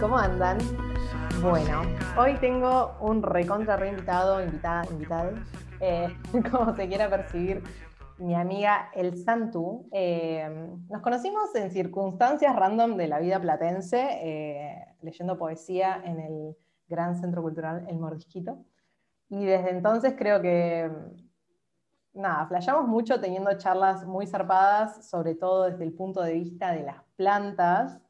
¿cómo andan? Bueno, hoy tengo un recontra invitada, invitado, eh, como se quiera percibir, mi amiga El Santu. Eh, nos conocimos en circunstancias random de la vida platense, eh, leyendo poesía en el Gran Centro Cultural El Mordisquito. Y desde entonces creo que, nada, flayamos mucho teniendo charlas muy zarpadas, sobre todo desde el punto de vista de las plantas.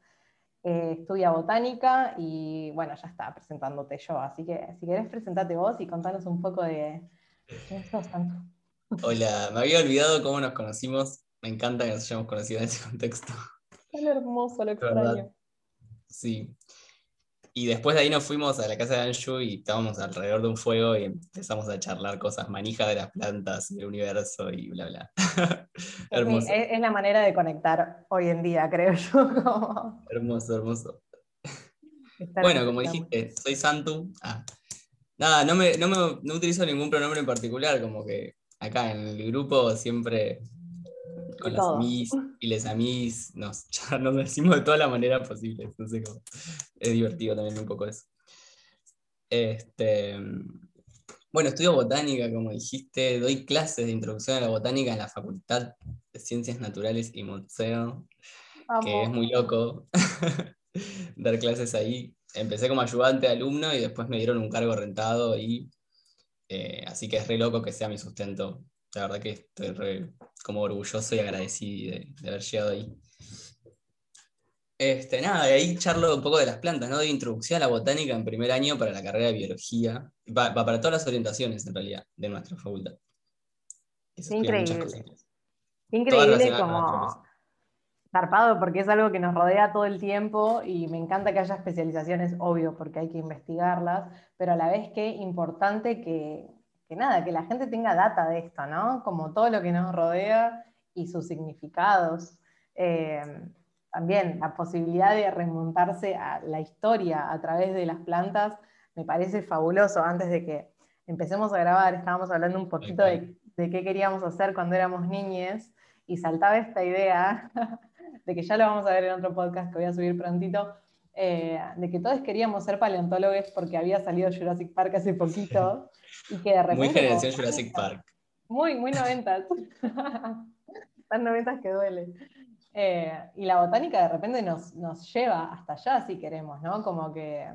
Eh, estudia botánica y bueno, ya está presentándote yo. Así que si querés, presentate vos y contanos un poco de. Hola, me había olvidado cómo nos conocimos. Me encanta que nos hayamos conocido en ese contexto. Tan hermoso, lo extraño. Sí. Y después de ahí nos fuimos a la casa de Anshu y estábamos alrededor de un fuego y empezamos a charlar cosas manijas de las plantas del universo y bla, bla. hermoso. Es, es, la manera de conectar hoy en día, creo yo. hermoso, hermoso. bueno, como dijiste, soy Santu. Ah. Nada, no, me, no, me, no utilizo ningún pronombre en particular, como que acá en el grupo siempre con las amis y les amis nos, nos decimos de toda la manera posible. Entonces, es divertido también un poco eso. Este, bueno, estudio botánica, como dijiste, doy clases de introducción a la botánica en la Facultad de Ciencias Naturales y Museo, que es muy loco dar clases ahí. Empecé como ayudante de alumno y después me dieron un cargo rentado y eh, así que es re loco que sea mi sustento. La verdad que estoy como orgulloso y agradecido de, haber llegado ahí. Este, nada, de ahí charlo un poco de las plantas, ¿no? De introducción a la botánica en primer año para la carrera de biología. Va, para todas las orientaciones, en realidad, de nuestra facultad. Increíble. Increíble como zarpado porque es algo que nos rodea todo el tiempo y me encanta que haya especializaciones, obvio, porque hay que investigarlas, pero a la vez que importante que, que nada, que la gente tenga data de esto, ¿no? Como todo lo que nos rodea y sus significados. Eh, también la posibilidad de remontarse a la historia a través de las plantas me parece fabuloso. Antes de que empecemos a grabar, estábamos hablando un poquito de, de qué queríamos hacer cuando éramos niñes y saltaba esta idea de que ya lo vamos a ver en otro podcast que voy a subir prontito, eh, de que todos queríamos ser paleontólogos porque había salido Jurassic Park hace poquito y que de repente... Muy generación Jurassic Park. Muy, muy noventas. Tan noventas que duele. Eh, y la botánica de repente nos, nos, lleva hasta allá si queremos, ¿no? Como que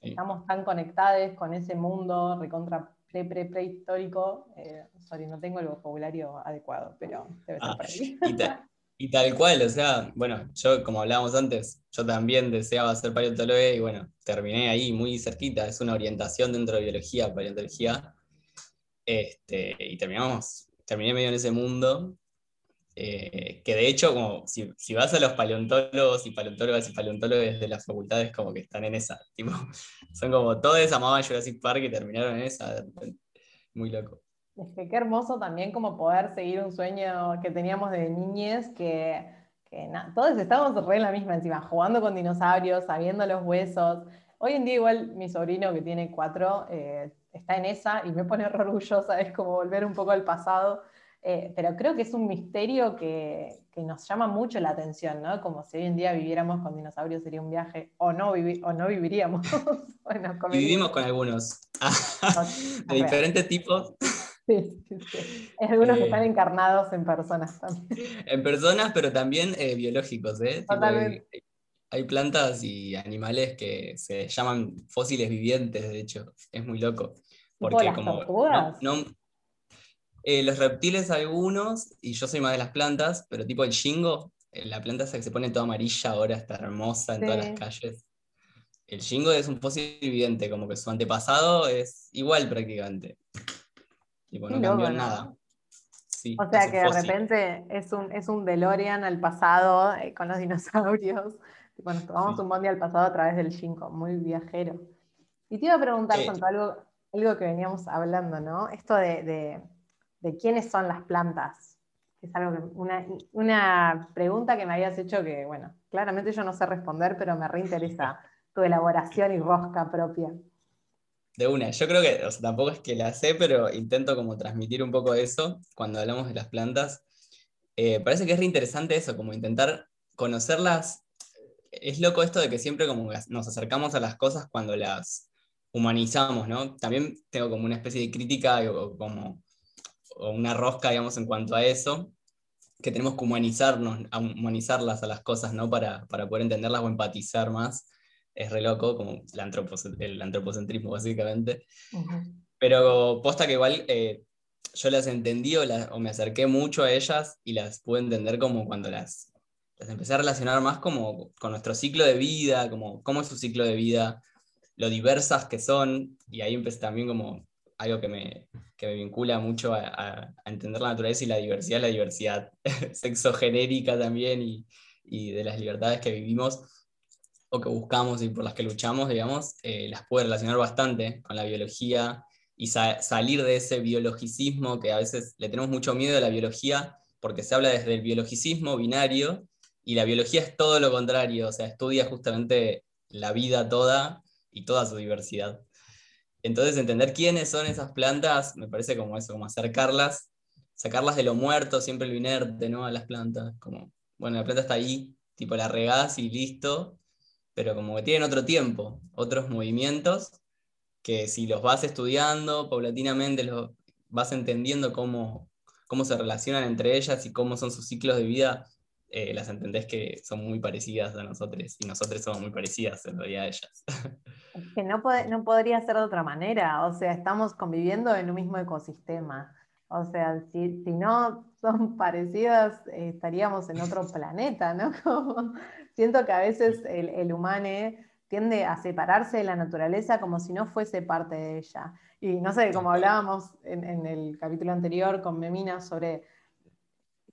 estamos tan conectados con ese mundo recontra pre, pre, prehistórico. Eh, sorry, no tengo el vocabulario adecuado, pero debe ser para ah, y tal cual, o sea, bueno, yo como hablábamos antes, yo también deseaba ser paleontólogo y bueno, terminé ahí muy cerquita, es una orientación dentro de biología, paleontología, este, y terminamos, terminé medio en ese mundo, eh, que de hecho, como si, si, vas a los paleontólogos y paleontólogas y paleontólogos de las facultades, como que están en esa, tipo, son como todos amaban Jurassic Park y terminaron en esa, muy loco. Es que qué hermoso también como poder seguir un sueño que teníamos de niñez, que, que todos estamos re en la misma encima, jugando con dinosaurios, sabiendo los huesos. Hoy en día igual mi sobrino que tiene cuatro eh, está en esa y me pone re orgullosa, es como volver un poco al pasado. Eh, pero creo que es un misterio que, que, nos llama mucho la atención, ¿no? Como si hoy en día viviéramos con dinosaurios sería un viaje, o no, o no viviríamos. vivimos con algunos, de diferentes tipos. Sí, sí, Hay algunos que están eh, encarnados en personas también. En personas, pero también eh, biológicos, ¿eh? hay, plantas y animales que se llaman fósiles vivientes, de hecho. Es muy loco. Porque las como. No, eh, los reptiles algunos, y yo soy más de las plantas, pero tipo el shingo, la planta esa que se pone toda amarilla ahora está hermosa en todas las calles. El shingo es un fósil viviente, como que su antepasado es igual prácticamente no cambió nada. o sea que de repente es un, es un DeLorean al pasado eh, con los dinosaurios. Bueno, tomamos un bondi al pasado a través del Shinko, muy viajero. Y te iba a preguntar, eh, algo, algo que veníamos hablando, ¿no? Esto de, quiénes son las plantas. Es algo una, una, pregunta que me habías hecho que, bueno, claramente yo no sé responder, pero me reinteresa tu elaboración y rosca propia. De una, yo creo que tampoco es que la sé, pero intento como transmitir un poco eso cuando hablamos de las plantas. Eh, parece que es re interesante eso, como intentar conocerlas es loco esto de que siempre como nos acercamos a las cosas cuando las humanizamos, ¿no? También tengo como una especie de crítica o como o una rosca, digamos, en cuanto a eso, que tenemos que humanizarnos, humanizarlas a las cosas, ¿no? Para, poder entenderlas o empatizar más. Es re loco, como el, antropocentrismo, básicamente. Pero posta que igual eh, yo las entendí o, me acerqué mucho a ellas y las pude entender como cuando las, las empecé a relacionar más como con nuestro ciclo de vida, como cómo es su ciclo de vida, lo diversas que son, y ahí empecé también como algo que me, que me vincula mucho a, entender la naturaleza y la diversidad, la diversidad sexogenérica también y, y, de las libertades que vivimos o que buscamos y por las que luchamos, digamos, eh, las puede relacionar bastante con la biología y salir de ese biologicismo que a veces le tenemos mucho miedo a la biología porque se habla desde el biologicismo binario y la biología es todo lo contrario, o sea, estudia justamente la vida toda y toda su diversidad. Entonces, entender quiénes son esas plantas, me parece como eso, como acercarlas, sacarlas de lo muerto, siempre lo inerte, ¿no? A las plantas, como, bueno, la planta está ahí, tipo la regás y listo, pero como que tienen otro tiempo, otros movimientos, que si los vas estudiando paulatinamente, los vas entendiendo cómo, cómo se relacionan entre ellas y cómo son sus ciclos de vida, eh, las entendés que son muy parecidas a nosotros y nosotros somos muy parecidas en realidad a ellas. que no, no podría ser de otra manera, o sea, estamos conviviendo en un mismo ecosistema. O sea, si, si no son parecidas, eh, estaríamos en otro planeta, ¿no? siento que a veces el, el humano tiende a separarse de la naturaleza como si no fuese parte de ella. Y no sé, como hablábamos en, en el capítulo anterior con Memina sobre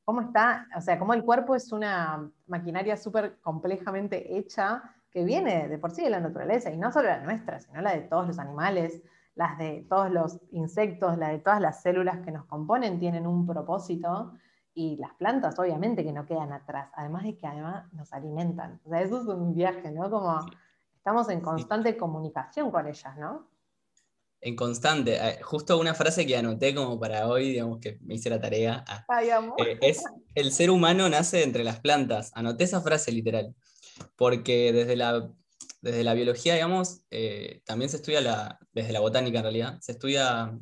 cómo está, o sea, cómo el cuerpo es una maquinaria súper complejamente hecha que viene de por sí de la naturaleza, y no solo la nuestra, sino la de todos los animales, las de todos los insectos, la de todas las células que nos componen tienen un propósito, y las plantas obviamente que no quedan atrás, además de que además nos alimentan. O sea, eso es un viaje, ¿no? Como estamos en constante comunicación con ellas, ¿no? en constante. Eh, justo una frase que anoté como para hoy, digamos que me hice la tarea. Ah, eh, es, el ser humano nace entre las plantas. Anoté esa frase literal. Porque desde la, desde la biología, digamos, eh, también se estudia, la, desde la botánica en realidad, se estudia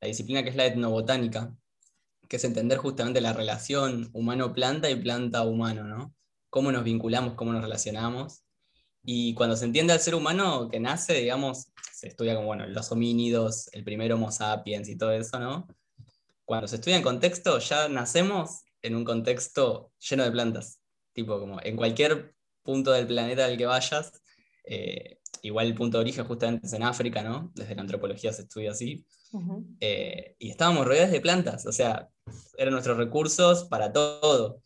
la disciplina que es la etnobotánica, que es entender justamente la relación humano-planta y planta-humano, ¿no? Cómo nos vinculamos, cómo nos relacionamos. Y cuando se entiende al ser humano que nace, digamos, se estudia como, bueno, los homínidos, el primer Homo sapiens y todo eso, ¿no? Cuando se estudia en contexto, ya nacemos en un contexto lleno de plantas. Tipo, como en cualquier punto del planeta al que vayas, eh, igual el punto de origen justamente es en África, ¿no? Desde la antropología se estudia así. Eh, y estábamos rodeados de plantas, o sea, eran nuestros recursos para todo,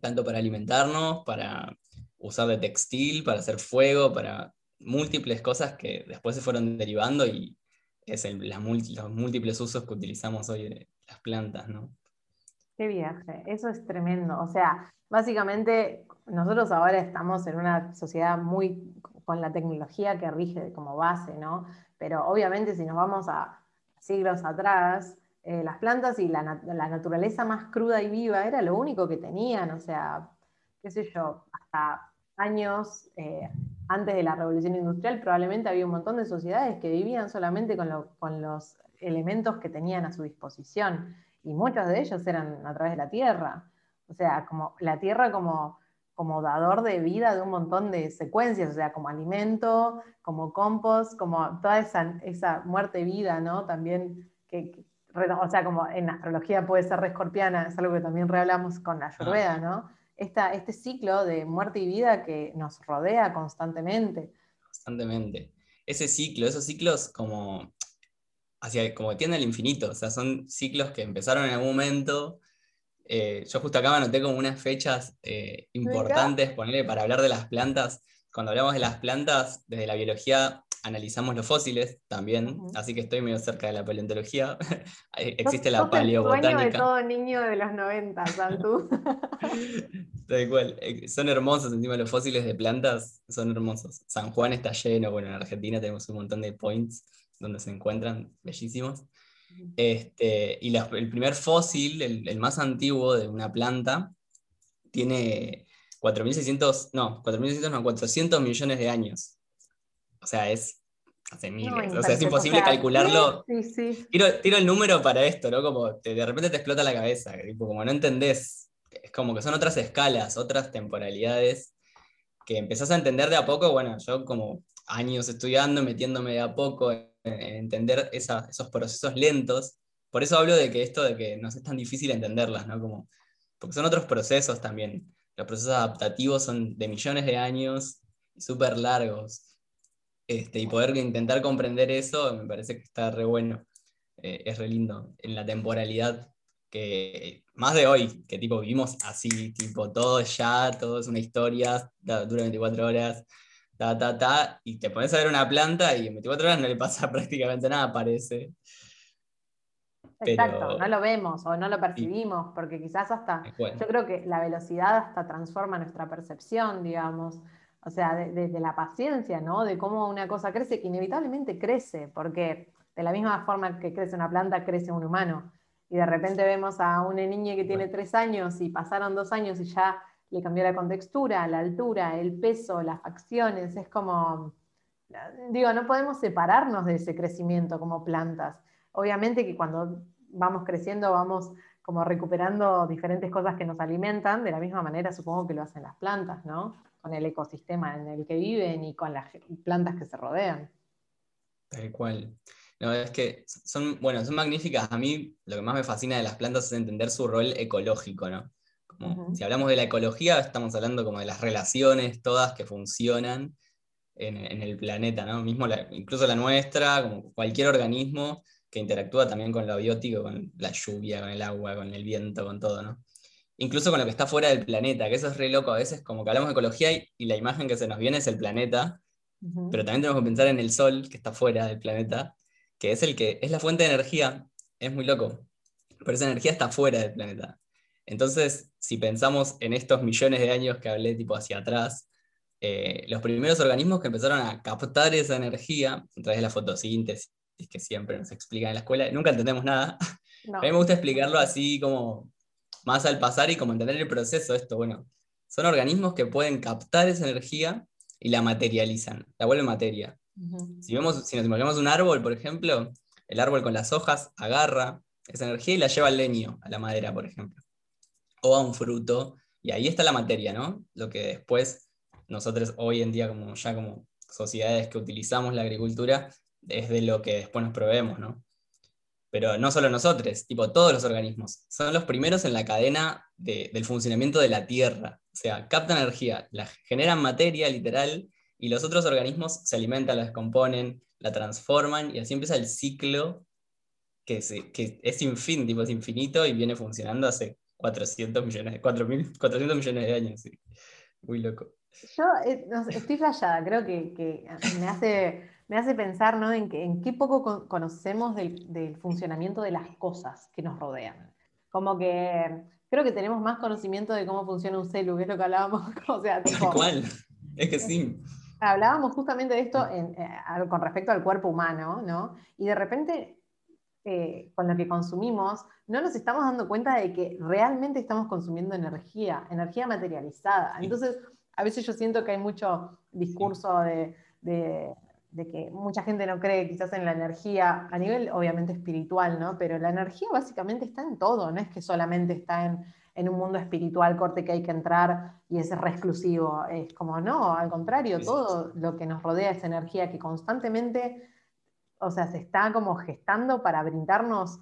tanto para alimentarnos, para usar de textil, para hacer fuego, para múltiples cosas que después se fueron derivando y es el, los múltiples usos que utilizamos hoy de las plantas, ¿no? Qué viaje, eso es tremendo. O sea, básicamente nosotros ahora estamos en una sociedad muy con la tecnología que rige como base, ¿no? Pero obviamente si nos vamos a siglos atrás, eh, las plantas y la, la, naturaleza más cruda y viva era lo único que tenían, o sea, qué sé yo, hasta años eh, antes de la revolución industrial, probablemente había un montón de sociedades que vivían solamente con, los elementos que tenían a su disposición, y muchos de ellos eran a través de la tierra. O sea, como la tierra como, como dador de vida de un montón de secuencias, o sea, como alimento, como compost, como toda esa, esa muerte-vida, ¿no? También, que, o sea, como en astrología puede ser rescorpiana, es algo que también rehablamos con la Ayurveda, ¿no? este ciclo de muerte y vida que nos rodea constantemente. Constantemente. Ese ciclo, esos ciclos como, hacia, como que tienden al infinito, o sea, son ciclos que empezaron en algún momento. Eh, yo justo acá me anoté como unas fechas eh, importantes, ponerle para hablar de las plantas. Cuando hablamos de las plantas, desde la biología analizamos los fósiles también, así que estoy medio cerca de la paleontología. Existe la paleobotánica. El sueño de todo niño de los 90, Santu. Tal cual. Eh, son hermosos encima los fósiles de plantas, son hermosos. San Juan está lleno, bueno, en Argentina tenemos un montón de points donde se encuentran bellísimos. Este, y el primer fósil, el, el, más antiguo de una planta, tiene 4.600, no, 4.600 no, 400 millones de años. O sea, es hace miles. o sea, es imposible calcularlo. Sí, sí. Tiro, el número para esto, ¿no? Como de repente te explota la cabeza, como no entendés. Es como que son otras escalas, otras temporalidades que empezás a entender de a poco. Bueno, yo como años estudiando, metiéndome de a poco en, entender esos procesos lentos. Por eso hablo de que esto de que no es tan difícil entenderlas, ¿no? Como, porque son otros procesos también. Los procesos adaptativos son de millones de años, súper largos. Este, y poder intentar comprender eso me parece que está re bueno. Eh, es re lindo en la temporalidad que más de hoy, que tipo vivimos así, tipo todo ya, todo es una historia, dura 24 horas, ta, ta, ta, y te pones a ver una planta y en 24 horas no le pasa prácticamente nada, parece. Exacto, no lo vemos o no lo percibimos, porque quizás hasta, yo creo que la velocidad hasta transforma nuestra percepción, digamos, o sea, de, la paciencia, ¿no? De cómo una cosa crece, que inevitablemente crece, porque de la misma forma que crece una planta, crece un humano. Y de repente vemos a una niña que tiene tres años y pasaron dos años y ya le cambió la contextura, la altura, el peso, las facciones, es como, digo, no podemos separarnos de ese crecimiento como plantas obviamente que cuando vamos creciendo vamos como recuperando diferentes cosas que nos alimentan, de la misma manera supongo que lo hacen las plantas, ¿no? Con el ecosistema en el que viven y con las plantas que se rodean. Tal cual. No, es que son, bueno, son magníficas. A mí lo que más me fascina de las plantas es entender su rol ecológico, ¿no? Si hablamos de la ecología, estamos hablando como de las relaciones todas que funcionan en, el planeta, ¿no? Mismo incluso la nuestra, como cualquier organismo, que interactúa también con lo biótico, con la lluvia, con el agua, con el viento, con todo, ¿no? Incluso con lo que está fuera del planeta, que eso es re loco. A veces, como que hablamos de ecología y, la imagen que se nos viene es el planeta, pero también tenemos que pensar en el sol, que está fuera del planeta, que es el que es la fuente de energía. Es muy loco. Pero esa energía está fuera del planeta. Entonces, si pensamos en estos millones de años que hablé, tipo hacia atrás, eh, los primeros organismos que empezaron a captar esa energía a través de la fotosíntesis que siempre nos explican en la escuela, nunca entendemos nada. A mí me gusta explicarlo así como más al pasar y como entender el proceso de esto. Bueno, son organismos que pueden captar esa energía y la materializan, la vuelven materia. si, vemos, si nos imaginamos un árbol, por ejemplo, el árbol con las hojas agarra esa energía y la lleva al leño, a la madera, por ejemplo, o a un fruto, y ahí está la materia, ¿no? Lo que después nosotros hoy en día, como ya como sociedades que utilizamos la agricultura, es de lo que después nos proveemos, ¿no? Pero no solo nosotros, tipo todos los organismos. Son los primeros en la cadena del funcionamiento de la Tierra. O sea, captan energía, la generan materia literal y los otros organismos se alimentan, la descomponen, la transforman y así empieza el ciclo que, que es infin, tipo, es infinito y viene funcionando hace 400 millones, 400 millones de años. Muy loco. Yo eh, estoy fallada, creo que, que me hace me hace pensar ¿no? en, que, en qué poco conocemos del, funcionamiento de las cosas que nos rodean. Como que creo que tenemos más conocimiento de cómo funciona un celu, que es lo que hablábamos. O sea, ¿Cuál? Es que sí. Hablábamos justamente de esto eh, con respecto al cuerpo humano, ¿no? Y de repente, eh, con lo que consumimos, no nos estamos dando cuenta de que realmente estamos consumiendo energía, energía materializada. Entonces, a veces yo siento que hay mucho discurso de de que mucha gente no cree quizás en la energía a nivel obviamente espiritual, ¿no? Pero la energía básicamente está en todo, no es que solamente está en, un mundo espiritual corte que hay que entrar y es re exclusivo, es como no, al contrario, todo lo que nos rodea es energía que constantemente, o sea, se está como gestando para brindarnos,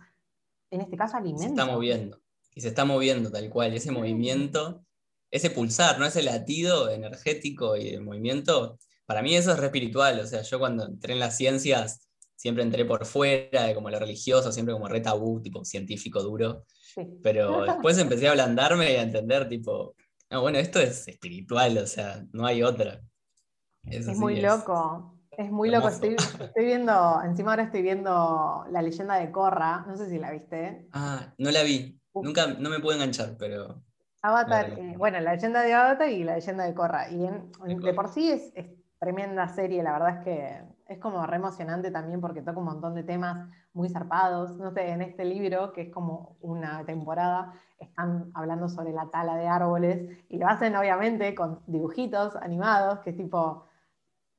en este caso, alimentos. Se está moviendo, y se está moviendo tal cual, ese movimiento, ese pulsar, ¿no? Ese latido energético y de movimiento para mí eso es re espiritual, o sea, yo cuando entré en las ciencias siempre entré por fuera, de como lo religioso, siempre como re tabú, tipo científico duro, pero después empecé a ablandarme y a entender, tipo, no, bueno, esto es espiritual, o sea, no hay otra. es muy loco, es muy loco, estoy, viendo, encima ahora estoy viendo la leyenda de Korra, no sé si la viste. Ah, no la vi, nunca, no me pude enganchar, pero... Avatar, eh, bueno, la leyenda de Avatar y la leyenda de Korra. Y de por sí es, tremenda serie, la verdad es que Es como re emocionante también porque toca un montón de temas muy zarpados. No sé, en este libro, que es como una temporada, están hablando sobre la tala de árboles y lo hacen obviamente con dibujitos animados, que es tipo,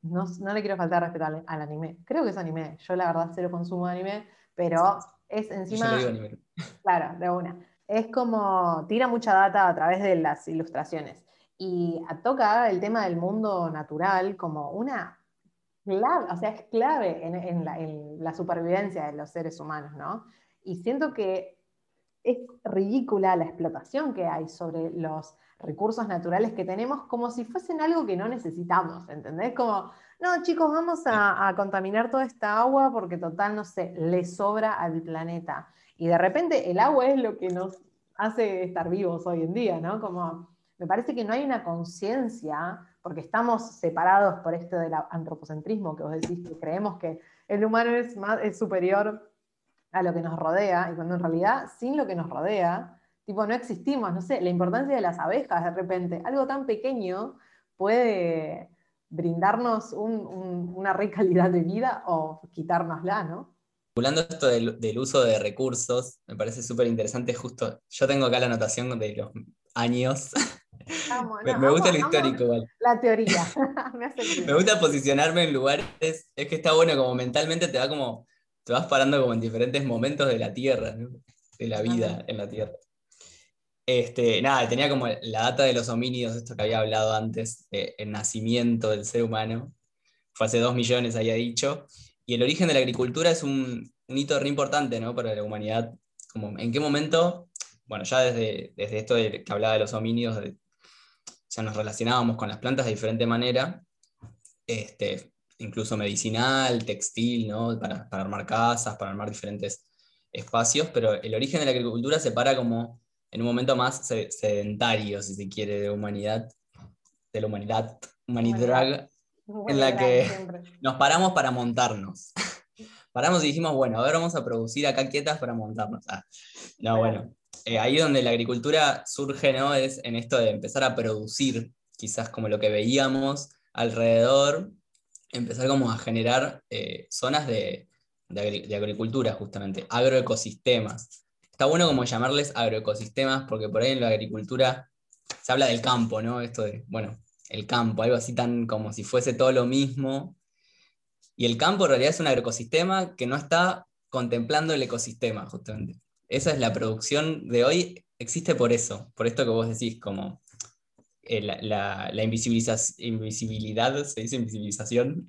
no, le quiero faltar respeto al, anime. Creo que es anime. Yo la verdad cero consumo de anime, pero es encima... Claro, de una. Es como, tira mucha data a través de las ilustraciones y toca el tema del mundo natural como una clave, o sea, es clave en, la, supervivencia de los seres humanos, ¿no? Y siento que es ridícula la explotación que hay sobre los recursos naturales que tenemos como si fuesen algo que no necesitamos, ¿entendés? Como, no, chicos, vamos a, contaminar toda esta agua porque total, no sé, le sobra al planeta. Y de repente el agua es lo que nos hace estar vivos hoy en día, ¿no? Como me parece que no hay una conciencia, porque estamos separados por esto del antropocentrismo que vos decís, que creemos que el humano es, más, es superior a lo que nos rodea, y cuando en realidad sin lo que nos rodea, tipo, no existimos, no sé, la importancia de las abejas de repente, algo tan pequeño puede brindarnos una rica calidad de vida o quitárnosla, ¿no? Hablando esto del, del, uso de recursos, me parece súper interesante. Justo, yo tengo acá la anotación de los años me, gusta lo histórico, La teoría. me, gusta posicionarme en lugares, es que está bueno, como mentalmente te va como, te vas parando como en diferentes momentos de la Tierra, de la vida en la Tierra. Este, nada, tenía como la data de los homínidos, esto que había hablado antes, el nacimiento del ser humano, fue hace dos millones, había dicho, y el origen de la agricultura es un, hito re importante ¿no? para la humanidad. Como, ¿En qué momento? Bueno, ya desde, desde esto de, que hablaba de los homínidos, de, ya nos relacionábamos con las plantas de diferente manera, este, incluso medicinal, textil, ¿no? para, armar casas, para armar diferentes espacios, pero el origen de la agricultura se para como en un momento más sedentario, si se quiere, de humanidad, de la humanidad, humanidad, en la que nos paramos para montarnos. Paramos y dijimos, bueno, ahora vamos a producir acá quietas para montarnos. Ah, no, bueno, eh, ahí donde la agricultura surge, ¿no? Es en esto de empezar a producir, quizás como lo que veíamos alrededor, empezar como a generar eh, zonas de, agricultura, justamente, agroecosistemas. Está bueno como llamarles agroecosistemas, porque por ahí en la agricultura se habla del campo, ¿no? Esto de, bueno, el campo, algo así tan como si fuese todo lo mismo. Y el campo en realidad es un agroecosistema que no está contemplando el ecosistema, justamente esa es la producción de hoy, existe por eso, por esto que vos decís, como eh, la, la, invisibilidad, ¿se dice invisibilización?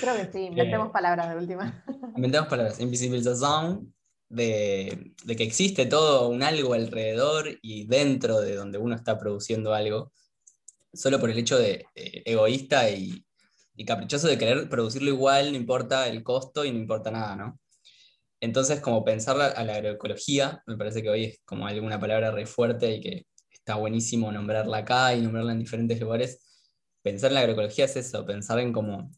Creo que sí, inventemos eh, palabras de última. Inventemos palabras, invisibilización de, de, que existe todo un algo alrededor y dentro de donde uno está produciendo algo, solo por el hecho de egoísta y, y caprichoso de querer producirlo igual, no importa el costo y no importa nada, ¿no? Entonces, como pensar a la agroecología, me parece que hoy es como alguna palabra re fuerte y que está buenísimo nombrarla acá y nombrarla en diferentes lugares. Pensar en la agroecología es eso, pensar en como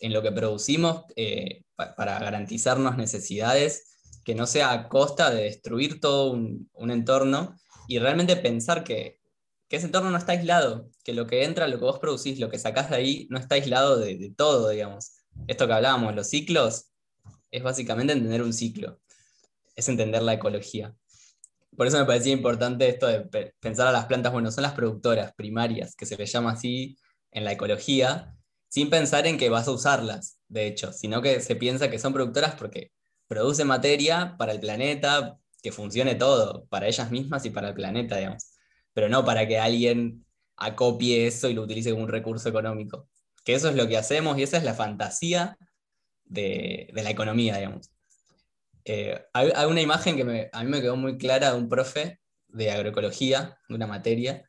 en lo que producimos eh, para garantizarnos necesidades que no sea a costa de destruir todo un, entorno y realmente pensar que, ese entorno no está aislado, que lo que entra, lo que vos producís, lo que sacás de ahí, no está aislado de, de todo, digamos. Esto que hablábamos, los ciclos, es básicamente entender un ciclo, es entender la ecología. Por eso me parecía importante esto de pensar a las plantas, bueno, son las productoras primarias, que se les llama así en la ecología, sin pensar en que vas a usarlas, de hecho, sino que se piensa que son productoras porque producen materia para el planeta, que funcione todo, para ellas mismas y para el planeta, digamos. Pero no para que alguien acopie eso y lo utilice como un recurso económico. Que eso es lo que hacemos y esa es la fantasía de, la economía, digamos. Eh, hay, una imagen que a mí me quedó muy clara de un profe de agroecología, de una materia,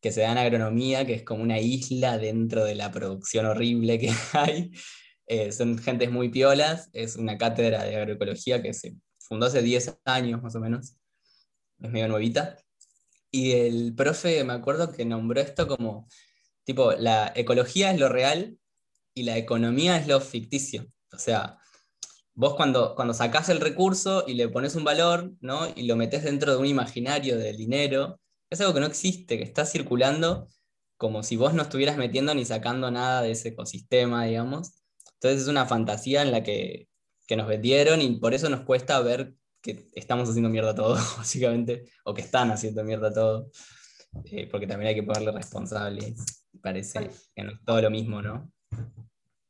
que se da en agronomía, que es como una isla dentro de la producción horrible que hay. Eh, son gentes muy piolas, es una cátedra de agroecología que se fundó hace 10 años más o menos, es medio nuevita. Y el profe, me acuerdo que nombró esto como, tipo, la ecología es lo real y la economía es lo ficticio. O sea, vos cuando, cuando sacás el recurso y le pones un valor, ¿no? Y lo metes dentro de un imaginario del dinero, es algo que no existe, que está circulando como si vos no estuvieras metiendo ni sacando nada de ese ecosistema, digamos. Entonces es una fantasía en la que, que nos vendieron y por eso nos cuesta ver que estamos haciendo mierda todo, básicamente, o que están haciendo mierda todo, eh, porque también hay que ponerle responsables, parece que no es todo lo mismo, ¿no?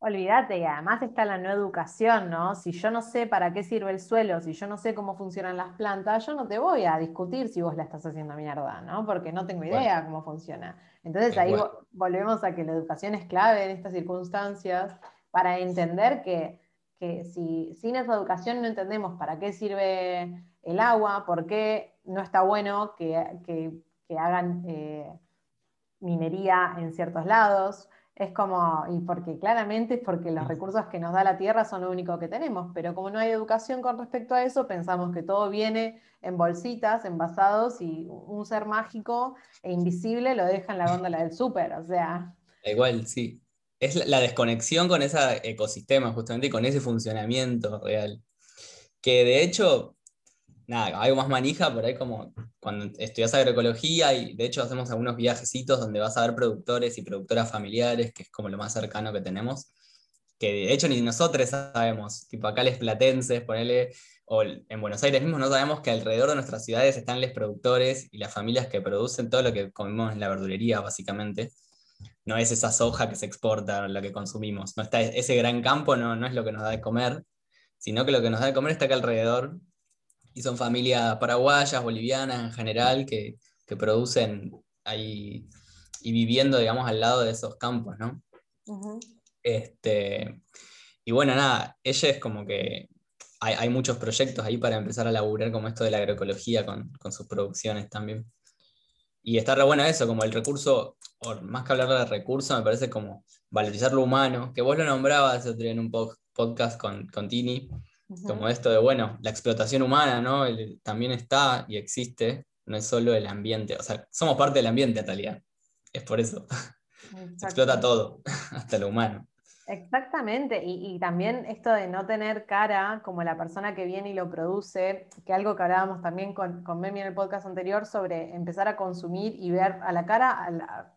Olvídate, y además está la no educación, ¿no? Si yo no sé para qué sirve el suelo, si yo no sé cómo funcionan las plantas, yo no te voy a discutir si vos la estás haciendo mierda, ¿no? Porque no tengo idea cómo funciona. Entonces ahí volvemos a que la educación es clave en estas circunstancias para entender que, si sin esa educación no entendemos para qué sirve el agua, por qué no está bueno que, hagan eh, minería en ciertos lados, es como, y porque claramente es porque los recursos que nos da la tierra son lo único que tenemos, pero como no hay educación con respecto a eso, pensamos que todo viene en bolsitas, envasados, y un ser mágico e invisible lo deja en la góndola del súper, o sea. Igual, sí. Es la desconexión con ese ecosistema, justamente, y con ese funcionamiento real. Que de hecho, nada, algo más manija por ahí como cuando estudias agroecología y de hecho hacemos algunos viajecitos donde vas a ver productores y productoras familiares, que es como lo más cercano que tenemos, que de hecho ni nosotros sabemos, tipo acá les platenses, ponele, o en Buenos Aires mismo no sabemos que alrededor de nuestras ciudades están los productores y las familias que producen todo lo que comemos en la verdulería, básicamente. No es esa soja que se exporta, lo que consumimos. No está, ese gran campo no, no es lo que nos da de comer, sino que lo que nos da de comer está acá alrededor y son familias paraguayas, bolivianas en general, que, producen ahí y viviendo, digamos, al lado de esos campos, ¿no? este, y bueno, nada, ella es como que hay, muchos proyectos ahí para empezar a laburar como esto de la agroecología con, sus producciones también. Y está re bueno eso, como el recurso, o más que hablar de recurso, me parece como valorizar lo humano, que vos lo nombrabas en un podcast con, con Tini, como esto de, bueno, la explotación humana, ¿no? también está y existe, no es solo el ambiente, o sea, somos parte del ambiente en realidad, es por eso. Se explota todo, hasta lo humano. Exactamente, y, también esto de no tener cara como la persona que viene y lo produce, que algo que hablábamos también con, con Memi en el podcast anterior sobre empezar a consumir y ver a la cara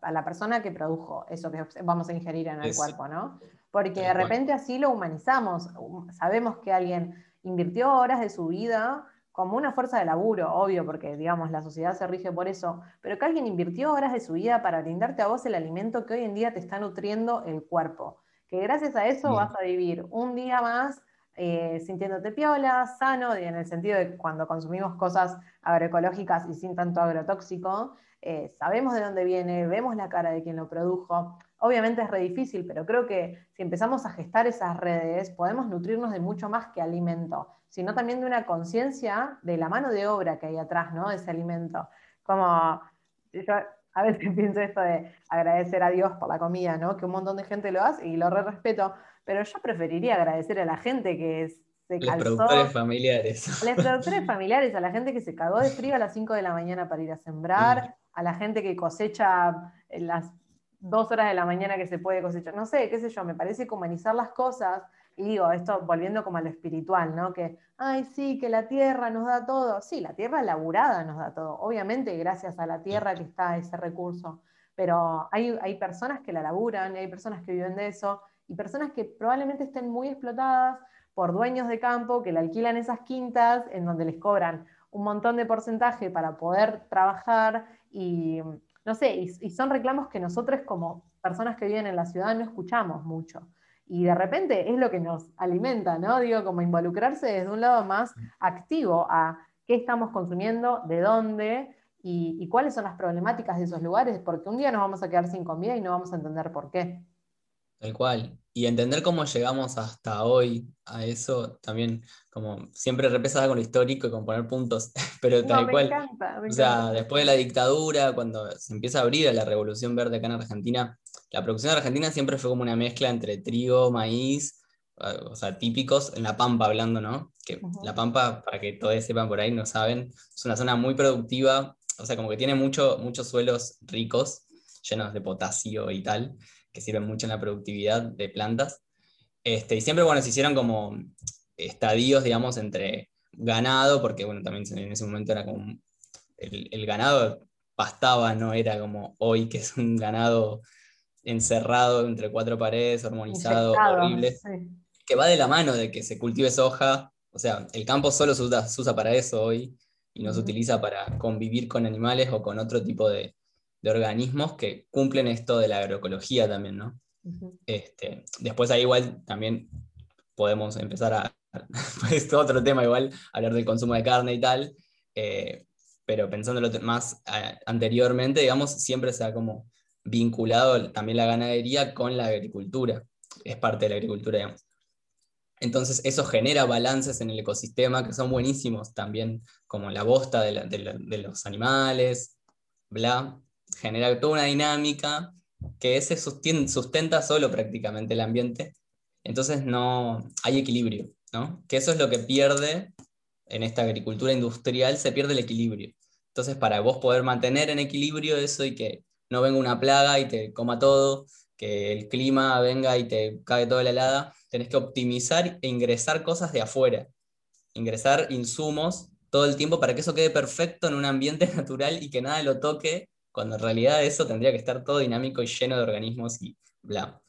a la, persona que produjo eso que vamos a ingerir en el cuerpo, ¿no? Porque de repente así lo humanizamos. Sabemos que alguien invirtió horas de su vida como una fuerza de laburo, obvio, porque digamos la sociedad se rige por eso, pero que alguien invirtió horas de su vida para brindarte a vos el alimento que hoy en día te está nutriendo el cuerpo. Que gracias a eso vas a vivir un día más eh, sintiéndote piola, sano, en el sentido de cuando consumimos cosas agroecológicas y sin tanto agrotóxico, eh, sabemos de dónde viene, vemos la cara de quien lo produjo. Obviamente es re difícil, pero creo que si empezamos a gestar esas redes, podemos nutrirnos de mucho más que alimento, sino también de una conciencia de la mano de obra que hay atrás, ¿no? De ese alimento. Como yo a veces pienso esto de agradecer a Dios por la comida, ¿no? Que un montón de gente lo hace y lo re respeto, pero yo preferiría agradecer a la gente que se calzó. Los productores familiares. A los productores familiares, a la gente que se cagó de frío a las 5 de la mañana para ir a sembrar, mm. a la gente que cosecha las dos horas de la mañana que se puede cosechar. No sé, qué sé yo, me parece humanizar las cosas. Y digo, esto volviendo como a lo espiritual, ¿no? Que, ay, sí, que la tierra nos da todo. Sí, la tierra laburada nos da todo. Obviamente, gracias a la tierra que está ese recurso. Pero hay, hay personas que la laburan, y hay personas que viven de eso, y personas que probablemente estén muy explotadas por dueños de campo que le alquilan esas quintas en donde les cobran un montón de porcentaje para poder trabajar y no sé, y, son reclamos que nosotros como personas que viven en la ciudad no escuchamos mucho. Y de repente es lo que nos alimenta, ¿no? Digo, como involucrarse desde un lado más activo a qué estamos consumiendo, de dónde y, y cuáles son las problemáticas de esos lugares, porque un día nos vamos a quedar sin comida y no vamos a entender por qué. Tal cual. Y entender cómo llegamos hasta hoy a eso también, como siempre repesada con lo histórico y con poner puntos, pero tal cual. o sea, después de la dictadura, cuando se empieza a abrir a la revolución verde acá en Argentina, la producción de Argentina siempre fue como una mezcla entre trigo, maíz, ah, o sea, típicos, en La Pampa hablando, ¿no? Que La Pampa, para que todos sepan por ahí, no saben, es una zona muy productiva, o sea, como que tiene mucho, muchos suelos ricos, llenos de potasio y tal que sirven mucho en la productividad de plantas. Este, y siempre, bueno, se hicieron como estadios, digamos, entre ganado, porque, bueno, también en ese momento era como el, ganado pastaba, no era como hoy, que es un ganado encerrado entre cuatro paredes, hormonizado, horrible, que va de la mano de que se cultive soja. O sea, el campo solo se usa, para eso hoy y no se utiliza para convivir con animales o con otro tipo de, organismos que cumplen esto de la agroecología también, ¿no? este, después ahí igual también podemos empezar a, pues otro tema igual, hablar del consumo de carne y tal, eh, pero pensándolo más eh, anteriormente, digamos, siempre se ha como vinculado también la ganadería con la agricultura, es parte de la agricultura, digamos. Entonces eso genera balances en el ecosistema que son buenísimos también, como la bosta de, los animales, bla, genera toda una dinámica que se sustenta solo prácticamente el ambiente. Entonces no hay equilibrio, ¿no? Que eso es lo que pierde en esta agricultura industrial, se pierde el equilibrio. Entonces para vos poder mantener en equilibrio eso y que no venga una plaga y te coma todo, que el clima venga y te cae toda la helada, tenés que optimizar e ingresar cosas de afuera, ingresar insumos todo el tiempo para que eso quede perfecto en un ambiente natural y que nada lo toque, cuando en realidad eso tendría que estar todo dinámico y lleno de organismos y bla.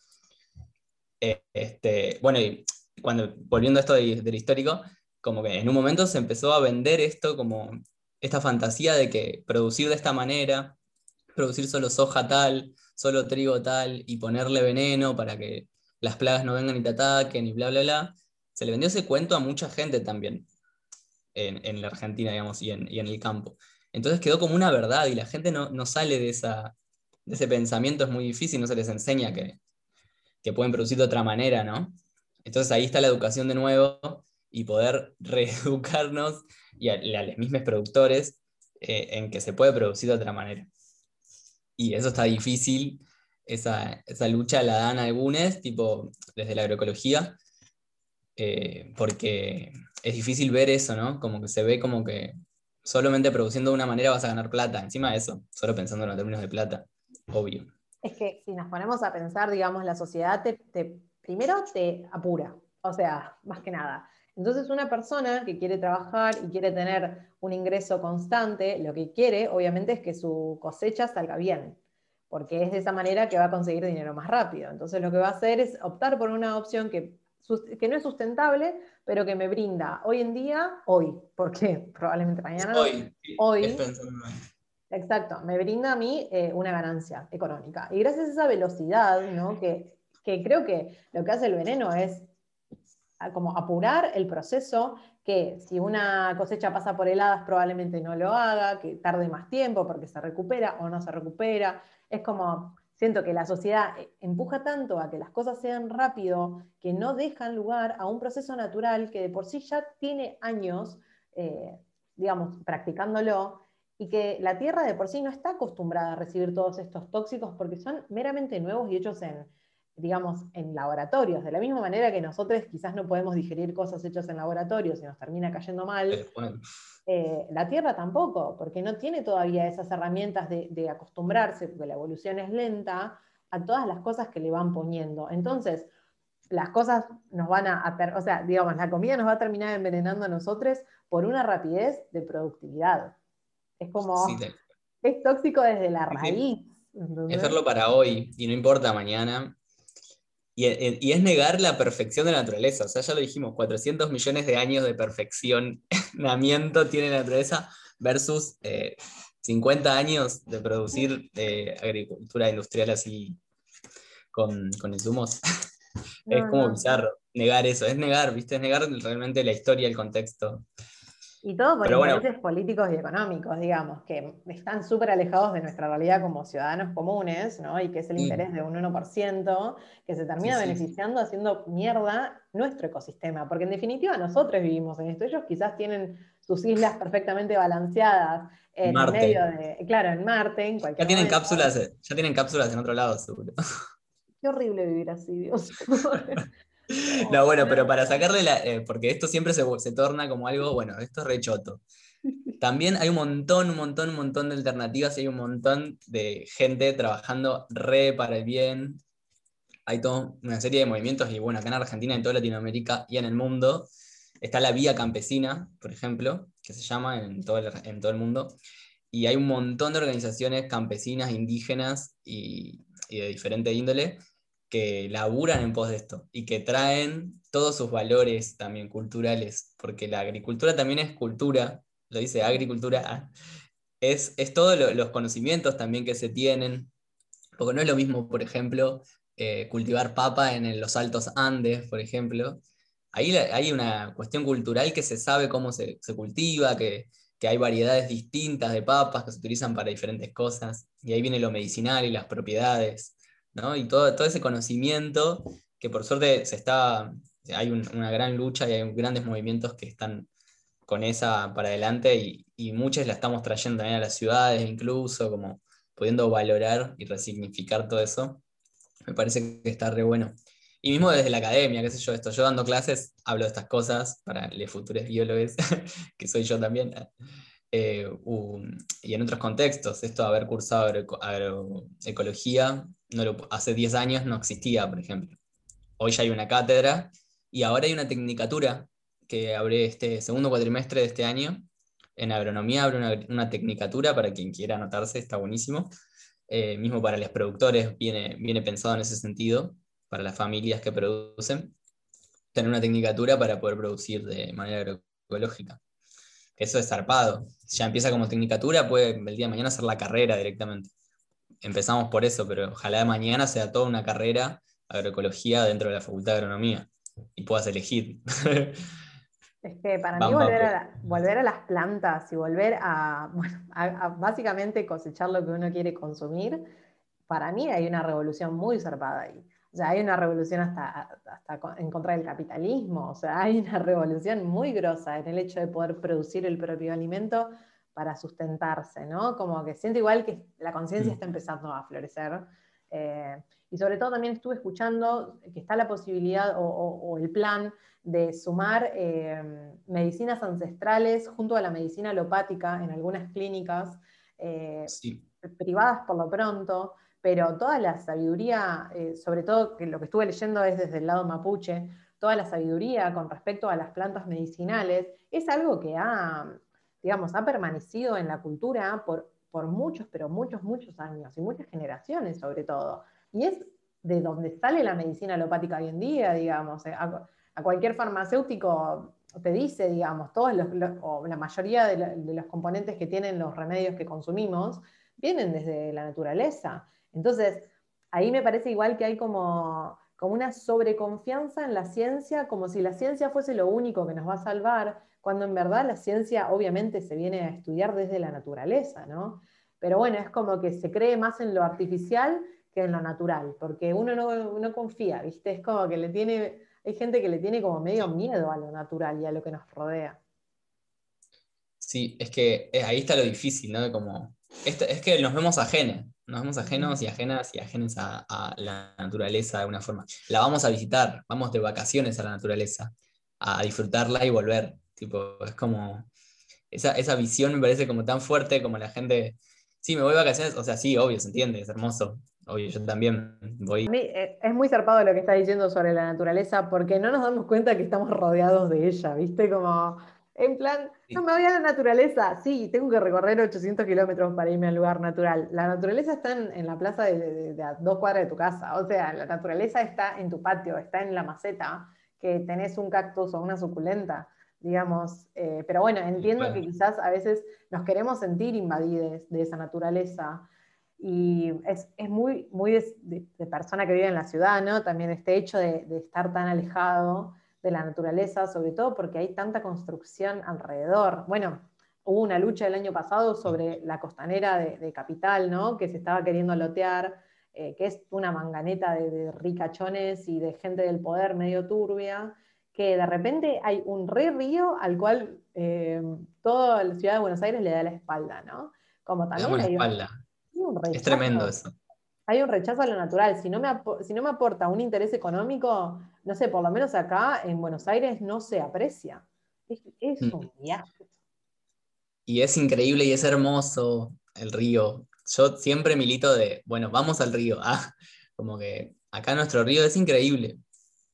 Eh, este, bueno, y cuando, volviendo a esto del histórico, como que en un momento se empezó a vender esto como esta fantasía de que producir de esta manera, producir solo soja tal, solo trigo tal, y ponerle veneno para que las plagas no vengan y te ataquen y bla, bla, bla. Se le vendió ese cuento a mucha gente también en, la Argentina, digamos, y en, el campo. Entonces quedó como una verdad y la gente no, sale de, esa, de ese pensamiento, es muy difícil, no se les enseña que, que pueden producir de otra manera, ¿no? Entonces ahí está la educación de nuevo y poder reeducarnos y a, a los mismos productores eh, en que se puede producir de otra manera y eso está difícil, esa, lucha la dan algunos, tipo desde la agroecología, eh, porque es difícil ver eso, ¿no? Como que se ve como que solamente produciendo de una manera vas a ganar plata, encima de eso, solo pensando en los términos de plata, obvio. Es que si nos ponemos a pensar, digamos, la sociedad te, primero te apura, o sea, más que nada. Entonces, una persona que quiere trabajar y quiere tener un ingreso constante, lo que quiere, obviamente, es que su cosecha salga bien, porque es de esa manera que va a conseguir dinero más rápido. Entonces, lo que va a hacer es optar por una opción que, que no es sustentable, pero que me brinda hoy en día, hoy, porque probablemente mañana. Hoy. Hoy. Exacto, me brinda a mí eh, una ganancia económica. Y gracias a esa velocidad, ¿no? que, que creo que lo que hace el veneno es como apurar el proceso, que si una cosecha pasa por heladas probablemente no lo haga, que tarde más tiempo porque se recupera o no se recupera. Es como, siento que la sociedad empuja tanto a que las cosas sean rápido que no dejan lugar a un proceso natural que de por sí ya tiene años, eh, digamos, practicándolo, y que la Tierra de por sí no está acostumbrada a recibir todos estos tóxicos porque son meramente nuevos y hechos en, digamos, en laboratorios, de la misma manera que nosotros quizás no podemos digerir cosas hechas en laboratorios y nos termina cayendo mal, eh, la Tierra tampoco, porque no tiene todavía esas herramientas de, acostumbrarse, porque la evolución es lenta, a todas las cosas que le van poniendo. Entonces, las cosas nos van a, o sea, digamos, la comida nos va a terminar envenenando a nosotros por una rapidez de productividad. Es como, es tóxico desde la raíz. Es verlo para hoy y no importa mañana. Eh, y, es negar la perfección de la naturaleza. O sea, ya lo dijimos, 400 millones de años de perfeccionamiento tiene la naturaleza versus 50 eh, años de producir eh, agricultura industrial así con, insumos. es como bizarro negar eso, es negar, ¿viste? Es negar realmente la historia, el contexto. Y todo por intereses políticos y económicos, digamos, que están súper alejados de nuestra realidad como ciudadanos comunes, ¿no? Y que es el interés de un 1%, que se termina beneficiando haciendo mierda nuestro ecosistema. Porque en definitiva nosotros vivimos en esto. Ellos quizás tienen sus islas perfectamente balanceadas en medio de. Claro, en Marte, en cualquier ya tienen cápsulas, ya tienen cápsulas en otro lado, seguro. Qué horrible vivir así, Dios. No, bueno, pero para sacarle la. Eh, porque esto siempre se, se, torna como algo, bueno, esto es rechoto. También hay un montón, un montón, un montón de alternativas y hay un montón de gente trabajando re para el bien. Hay toda una serie de movimientos y bueno, acá en Argentina, en toda Latinoamérica y en el mundo está la Vía Campesina, por ejemplo, que se llama en todo el, en todo el mundo. Y hay un montón de organizaciones campesinas, indígenas y y de diferente índole que laburan en pos de esto y que traen todos sus valores también culturales, porque la agricultura también es cultura, lo dice agricultura, ah, es, es todos los conocimientos también que se tienen, porque no es lo mismo, por ejemplo, eh, cultivar papa en los altos Andes, por ejemplo. Ahí hay una cuestión cultural que se sabe cómo se, cultiva, que, hay variedades distintas de papas que se utilizan para diferentes cosas, y ahí viene lo medicinal y las propiedades, y todo, todo ese conocimiento que por suerte se está, hay una gran lucha y hay grandes movimientos que están con esa para adelante y, y muchas la estamos trayendo también a las ciudades incluso, como pudiendo valorar y resignificar todo eso, me parece que está re bueno. Y mismo desde la academia, qué sé yo, esto, yo dando clases hablo de estas cosas para los futuros biólogos, que soy yo también, eh, y en otros contextos, esto de haber cursado agroecología, hace 10 años no existía, por ejemplo. Hoy ya hay una cátedra y ahora hay una tecnicatura que abre este segundo cuatrimestre de este año, en agronomía abre una, una tecnicatura para quien quiera anotarse, está buenísimo. Eh, mismo para los productores viene, viene pensado en ese sentido, para las familias que producen, tener una tecnicatura para poder producir de manera agroecológica. Eso es zarpado. Si ya empieza como tecnicatura, puede el día de mañana hacer la carrera directamente. Empezamos por eso, pero ojalá de mañana sea toda una carrera agroecología dentro de la Facultad de Agronomía y puedas elegir. Es que para mí volver a, volver a, las plantas y volver a, básicamente cosechar lo que uno quiere consumir, para mí hay una revolución muy zarpada ahí. O sea, hay una revolución hasta, hasta en contra del capitalismo, o sea, hay una revolución muy grosa en el hecho de poder producir el propio alimento para sustentarse, ¿no? Como que siento igual que la conciencia mm. está empezando a florecer. Eh, y sobre todo también estuve escuchando que está la posibilidad o el plan de sumar eh, medicinas ancestrales junto a la medicina alopática en algunas clínicas eh, privadas por lo pronto, pero toda la sabiduría, eh, sobre todo que lo que estuve leyendo es desde el lado mapuche, toda la sabiduría con respecto a las plantas medicinales, es algo que ha, digamos, ha permanecido en la cultura por, por muchos, pero muchos, muchos años y muchas generaciones sobre todo. Y es de donde sale la medicina alopática hoy en día, digamos a cualquier farmacéutico te dice, digamos, todos los, o la mayoría de, los componentes que tienen los remedios que consumimos vienen desde la naturaleza. Entonces, ahí me parece igual que hay como, como una sobreconfianza en la ciencia, como si la ciencia fuese lo único que nos va a salvar, cuando en verdad la ciencia obviamente se viene a estudiar desde la naturaleza, ¿no? Pero bueno, es como que se cree más en lo artificial que en lo natural, porque uno no, no confía, ¿viste? Es como que le tiene hay gente que le tiene como medio miedo a lo natural y a lo que nos rodea. Sí, es que eh, ahí está lo difícil, ¿no? Como, es que nos vemos ajenos, nos vemos ajenos y ajenas y ajenos a, la naturaleza de alguna forma. La vamos a visitar, vamos de vacaciones a la naturaleza, a disfrutarla y volver. Tipo, es como, esa, esa visión me parece como tan fuerte como la gente, sí, me voy de vacaciones, o sea, sí, obvio, se entiende, es hermoso, Oye, yo también voy. Eh, es muy zarpado lo que está diciendo sobre la naturaleza, porque no nos damos cuenta que estamos rodeados de ella, ¿viste? Como, en plan, no me voy a la naturaleza. Sí, tengo que recorrer 800 kilómetros para irme al lugar natural. La naturaleza está en, la plaza de, dos cuadras de tu casa. O sea, la naturaleza está en tu patio, está en la maceta, que tenés un cactus o una suculenta, digamos. Eh, pero bueno, entiendo que quizás a veces nos queremos sentir invadidos de esa naturaleza. Y es, muy, muy de, persona que vive en la ciudad, ¿no? También este hecho de, estar tan alejado de la naturaleza, sobre todo porque hay tanta construcción alrededor. Bueno, hubo una lucha el año pasado sobre la costanera de, Capital, ¿no? Que se estaba queriendo lotear, eh, que es una manganeta de, ricachones y de gente del poder medio turbia, que de repente hay un re río al cual eh, toda la ciudad de Buenos Aires le da la espalda, ¿no? Como también hay espalda. Es tremendo eso. Hay un rechazo a lo natural. Si no, me si no me aporta un interés económico, no sé, por lo menos acá en Buenos Aires no se aprecia. Es, mm. un viaje. Y es increíble y es hermoso el río. Yo siempre milito de, bueno, vamos al río. Ah, como que acá nuestro río es increíble.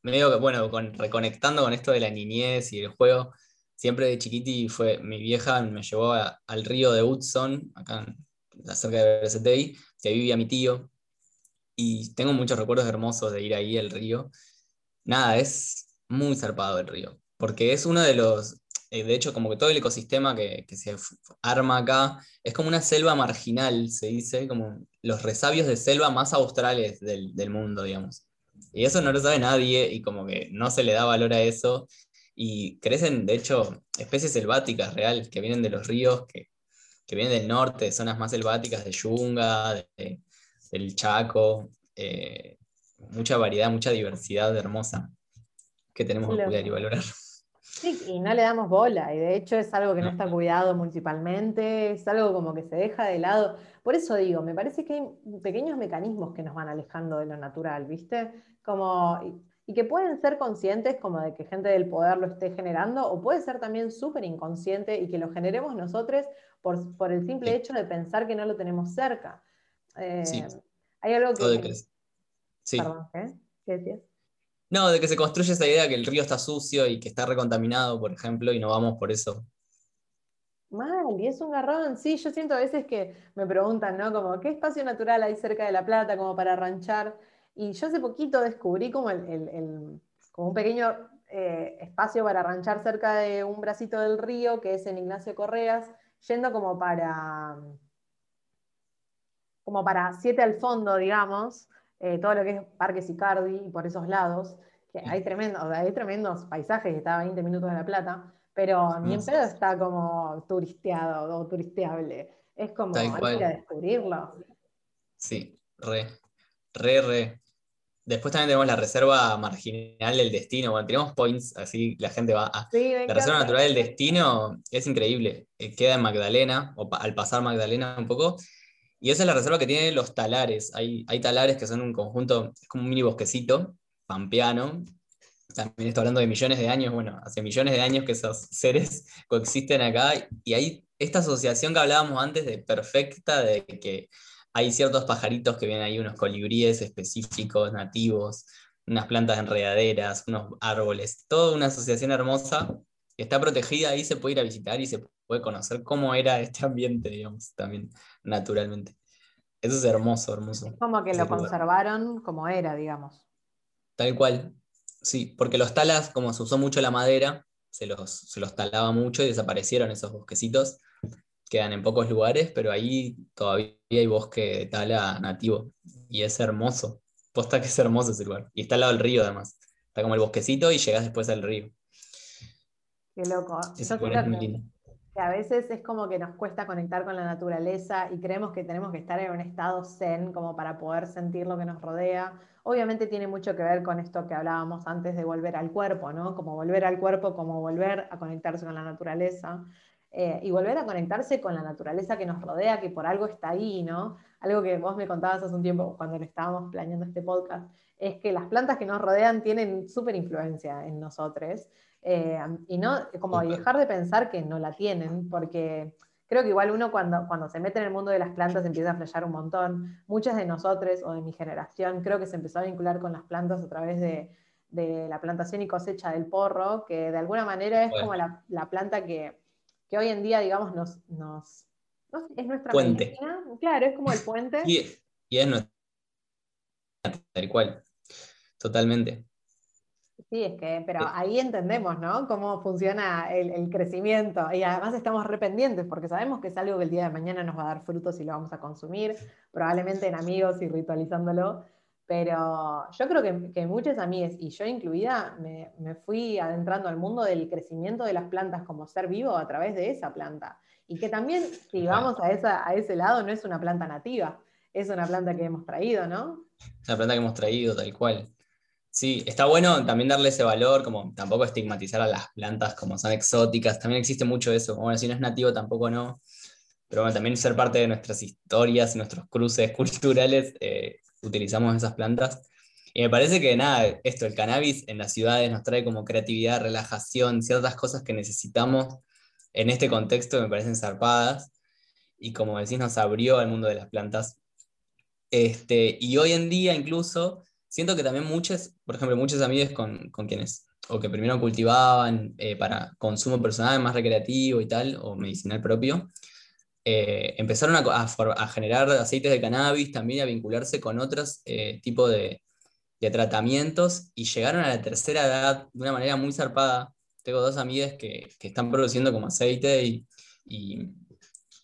Medio que, bueno, con, reconectando con esto de la niñez y el juego, siempre de chiquiti fue, mi vieja me llevó al río de Hudson, acá cerca de BCTI, que vivía mi tío. Y tengo muchos recuerdos hermosos de ir ahí al río. Nada, es muy zarpado el río, porque es uno de los, eh, de hecho, como que todo el ecosistema que, se arma acá es como una selva marginal, se dice, como los resabios de selva más australes del, del mundo, digamos. Y eso no lo sabe nadie y como que no se le da valor a eso. Y crecen, de hecho, especies selváticas real que vienen de los ríos, que, que vienen del norte, zonas más selváticas, de Yunga, de, del Chaco. Eh, mucha variedad, mucha diversidad hermosa que tenemos que cuidar y valorar. Sí, y no le damos bola, y de hecho es algo que no. está cuidado municipalmente, es algo como que se deja de lado. Por eso digo, me parece que hay pequeños mecanismos que nos van alejando de lo natural, ¿viste? Como, y que pueden ser conscientes como de que gente del poder lo esté generando, o puede ser también súper inconsciente y que lo generemos nosotros por, por el simple hecho de pensar que no lo tenemos cerca. Eh, hay algo que... Sí. Perdón, ¿eh? ¿Qué decías? No, de que se construye esa idea que el río está sucio y que está recontaminado, por ejemplo, y no vamos por eso. Mal, y es un garrón. Sí, yo siento a veces que me preguntan, ¿no? Como, ¿qué espacio natural hay cerca de La Plata como para ranchar? Y yo hace poquito descubrí como, el, como un pequeño eh, espacio para ranchar cerca de un bracito del río, que es en Ignacio Correas, yendo como para, como para siete al fondo, digamos, eh, todo lo que es Parque Sicardi y por esos lados, que hay tremendos, hay tremendos paisajes, está a 20 minutos de La Plata, pero ni en pedo está como turisteado o turisteable. Es como hay que ir a descubrirlo. Sí, re, re, re. Después también tenemos la reserva marginal del destino. Bueno, tenemos points, así la gente va a. la reserva natural del destino es increíble. Eh, queda en Magdalena, o al pasar Magdalena un poco, y esa es la reserva que tiene los talares. Hay, hay talares que son un conjunto, es como un mini bosquecito, pampeano. También estoy hablando de millones de años, bueno, hace millones de años que esos seres coexisten acá. Y hay esta asociación que hablábamos antes de perfecta, de que hay ciertos pajaritos que vienen ahí, unos colibríes específicos, nativos, unas plantas enredaderas, unos árboles, toda una asociación hermosa que está protegida y se puede ir a visitar y se puede conocer cómo era este ambiente, digamos, también naturalmente. Eso es hermoso, hermoso. Es como que lo conservaron como era, digamos. Tal cual, sí, porque los talas, como se usó mucho la madera, se los, se los talaba mucho y desaparecieron esos bosquecitos. Quedan en pocos lugares, pero ahí todavía hay bosque de tala nativo. Y es hermoso. Posta que es hermoso ese lugar. Y está al lado del río, además. Está como el bosquecito y llegas después al río. Qué loco. Muy lindo que a veces es como que nos cuesta conectar con la naturaleza y creemos que tenemos que estar en un estado zen como para poder sentir lo que nos rodea. Obviamente tiene mucho que ver con esto que hablábamos antes de volver al cuerpo, ¿no? Como volver al cuerpo, como volver a conectarse con la naturaleza. Eh, y volver a conectarse con la naturaleza que nos rodea, que por algo está ahí, ¿no? Algo que vos me contabas hace un tiempo cuando le estábamos planeando este podcast, es que las plantas que nos rodean tienen súper influencia en nosotros eh, y no, como dejar de pensar que no la tienen, porque creo que igual uno cuando, cuando se mete en el mundo de las plantas empieza a flashear un montón. Muchas de nosotros o de mi generación creo que se empezó a vincular con las plantas a través de, de la plantación y cosecha del porro, que de alguna manera es como la, la, planta que, que, hoy en día, digamos, nos, nos es nuestra puente. Claro, es como el puente. Y, y es nuestra tal cual, totalmente. Sí, es que, pero ahí entendemos, ¿no? Cómo funciona el, crecimiento. Y además estamos rependientes porque sabemos que es algo que el día de mañana nos va a dar frutos y lo vamos a consumir, probablemente en amigos y ritualizándolo. Pero yo creo que, que muchas amigas, y yo incluida, me, me, fui adentrando al mundo del crecimiento de las plantas como ser vivo a través de esa planta. Y que también, si vamos a, esa, a ese lado, no es una planta nativa, es una planta que hemos traído, ¿no? Una planta que hemos traído, tal cual. Sí, está bueno también darle ese valor, como tampoco estigmatizar a las plantas como son exóticas, también existe mucho eso, bueno, si no es nativo tampoco no, pero bueno, también ser parte de nuestras historias, nuestros cruces culturales, eh, utilizamos esas plantas. Y me parece que nada, esto, el cannabis en las ciudades nos trae como creatividad, relajación, ciertas cosas que necesitamos en este contexto me parecen zarpadas, y como decís, nos abrió al mundo de las plantas. Este, y hoy en día incluso siento que también muchas, por ejemplo, muchas amigas con, con quienes, o que primero cultivaban eh, para consumo personal, más recreativo y tal, o medicinal propio, eh, empezaron a, generar aceites de cannabis, también a vincularse con otros eh, tipos de, tratamientos y llegaron a la tercera edad de una manera muy zarpada. Tengo dos amigas que, están produciendo como aceite y,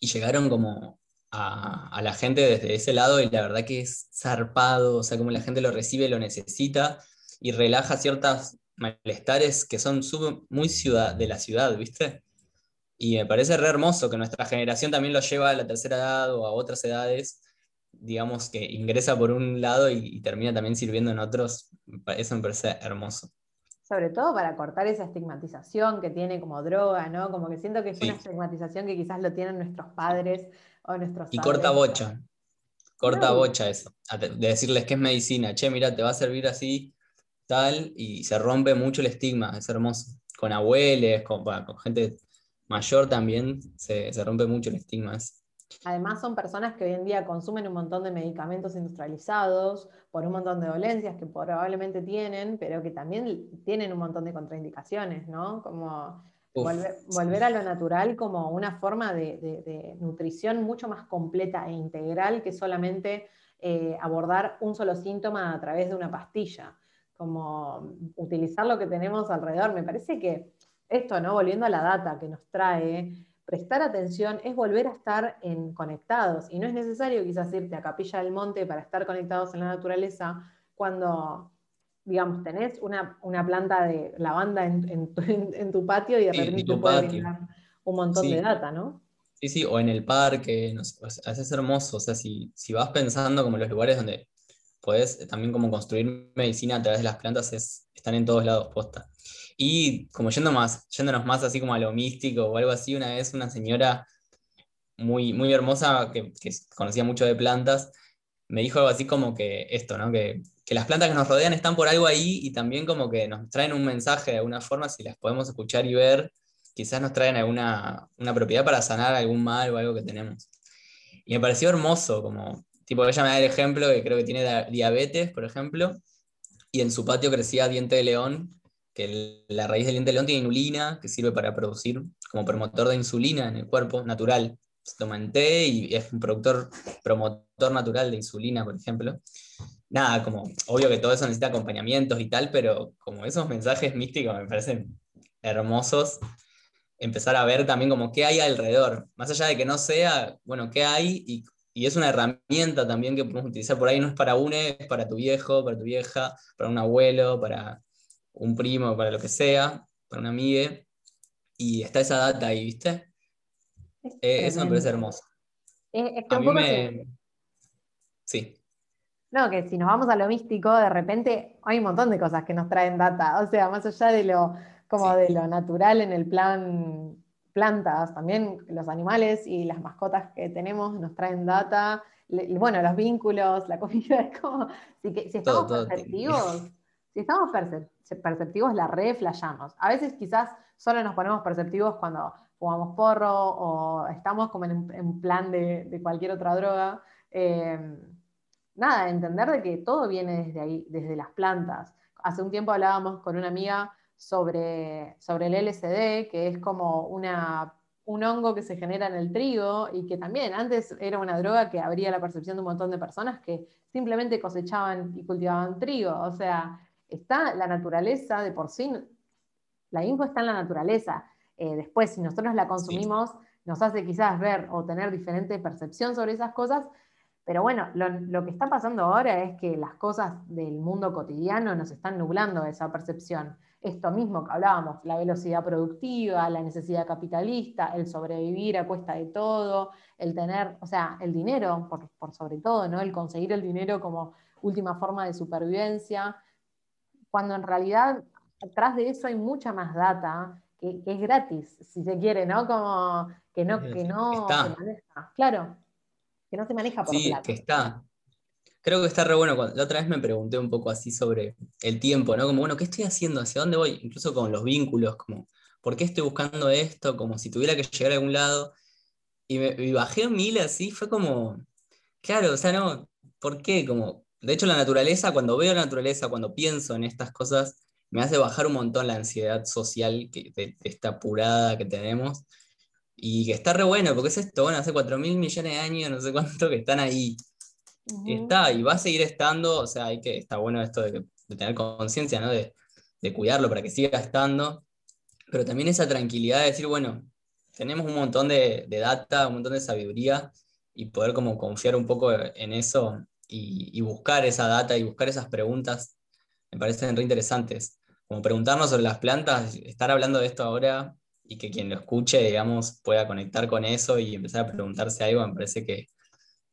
llegaron como a, a, la gente desde ese lado y la verdad que es zarpado, o sea, como la gente lo recibe, lo necesita y relaja ciertos malestares que son muy ciudad, de la ciudad, ¿viste? Y me parece re hermoso que nuestra generación también lo lleva a la tercera edad o a otras edades, digamos que ingresa por un lado y, termina también sirviendo en otros. Eso me parece hermoso. Sobre todo para cortar esa estigmatización que tiene como droga, ¿no? Como que siento que es una estigmatización que quizás lo tienen nuestros padres o nuestros... Y corta bocha. Corta bocha eso. De decirles que es medicina. Che, mira, te va a servir así, tal, y se rompe mucho el estigma. Es hermoso. Con abuelos, con, con gente mayor también se, rompe mucho el estigma. Además son personas que hoy en día consumen un montón de medicamentos industrializados por un montón de dolencias que probablemente tienen, pero que también tienen un montón de contraindicaciones, ¿no? Como volver, a lo natural como una forma de, nutrición mucho más completa e integral que solamente eh, abordar un solo síntoma a través de una pastilla. Como utilizar lo que tenemos alrededor. Me parece que esto, ¿no? Volviendo a la data que nos trae, prestar atención es volver a estar en, conectados. Y no es necesario quizás irte a Capilla del Monte para estar conectados en la naturaleza cuando, digamos, tenés una, planta de lavanda en, tu, patio y de repente te puede un montón de data, ¿no? Sí, sí, o en el parque, no sé, es hermoso. O sea, si, si vas pensando como los lugares donde puedes también como construir medicina a través de las plantas, es, están en todos lados posta. Y como yendo más, yéndonos más así como a lo místico o algo así, una vez una señora muy, muy hermosa que, conocía mucho de plantas, me dijo algo así como que esto, ¿no? Que, las plantas que nos rodean están por algo ahí y también como que nos traen un mensaje de alguna forma, si las podemos escuchar y ver, quizás nos traen alguna una propiedad para sanar algún mal o algo que tenemos. Y me pareció hermoso, como, tipo, ella me da el ejemplo que creo que tiene diabetes, por ejemplo, y en su patio crecía diente de león que la raíz del diente de león tiene inulina, que sirve para producir como promotor de insulina en el cuerpo natural. Se toma en té y es un productor, promotor natural de insulina, por ejemplo. Nada, como obvio que todo eso necesita acompañamientos y tal, pero como esos mensajes místicos me parecen hermosos, empezar a ver también como qué hay alrededor, más allá de que no sea, bueno, qué hay y, y es una herramienta también que podemos utilizar por ahí, no es para uno, es para tu viejo, para tu vieja, para un abuelo, para un primo, para lo que sea, para una amiga, y está esa data ahí, ¿viste? Eh, eso me parece hermoso. a mí me... Sí. No, que si nos vamos a lo místico, de repente hay un montón de cosas que nos traen data. O sea, más allá de lo, como de lo natural en el plan plantas, también los animales y las mascotas que tenemos nos traen data. bueno, los vínculos, la comida, es como. Si, si estamos perceptivos, si estamos perceptivos, la re A veces quizás solo nos ponemos perceptivos cuando jugamos porro o estamos como en un plan de, cualquier otra droga. Em, nada, entender de que todo viene desde ahí, desde las plantas. Hace un tiempo hablábamos con una amiga sobre, sobre el LSD, que es como una, un hongo que se genera en el trigo y que también antes era una droga que abría la percepción de un montón de personas que simplemente cosechaban y cultivaban trigo. O sea, está la naturaleza de por sí, la info está en la naturaleza. Eh, después, si nosotros la consumimos, nos hace quizás ver o tener diferente percepción sobre esas cosas, pero bueno, lo, que está pasando ahora es que las cosas del mundo cotidiano nos están nublando esa percepción. Esto mismo que hablábamos, la velocidad productiva, la necesidad capitalista, el sobrevivir a cuesta de todo, el tener, o sea, el dinero, por, por sobre todo, ¿no? El conseguir el dinero como última forma de supervivencia cuando en realidad atrás de eso hay mucha más data que, es gratis, si se quiere, ¿no? Como que no, que no se maneja. Claro, que no se maneja por sí, que está. Creo que está re bueno. La otra vez me pregunté un poco así sobre el tiempo, ¿no? Como, bueno, ¿qué estoy haciendo? ¿Hacia dónde voy? Incluso con los vínculos, como, ¿por qué estoy buscando esto? Como si tuviera que llegar a algún lado. Y, me, y bajé mil así, fue como, claro, o sea, no, ¿por qué? Como, de hecho, la naturaleza, cuando veo la naturaleza, cuando pienso en estas cosas, me hace bajar un montón la ansiedad social que, de, esta apurada que tenemos. Y que está re bueno, porque es esto, bueno, hace 4 mil millones de años, no sé cuánto, que están ahí. Está, y va a seguir estando, o sea, hay que, está bueno esto de, tener conciencia, ¿no? De, de cuidarlo para que siga estando, pero también esa tranquilidad de decir, bueno, tenemos un montón de, de, data, un montón de sabiduría y poder como confiar un poco en eso y, buscar esa data y buscar esas preguntas me parecen re interesantes. Como preguntarnos sobre las plantas, estar hablando de esto ahora y que quien lo escuche, digamos, pueda conectar con eso y empezar a preguntarse algo, me parece que,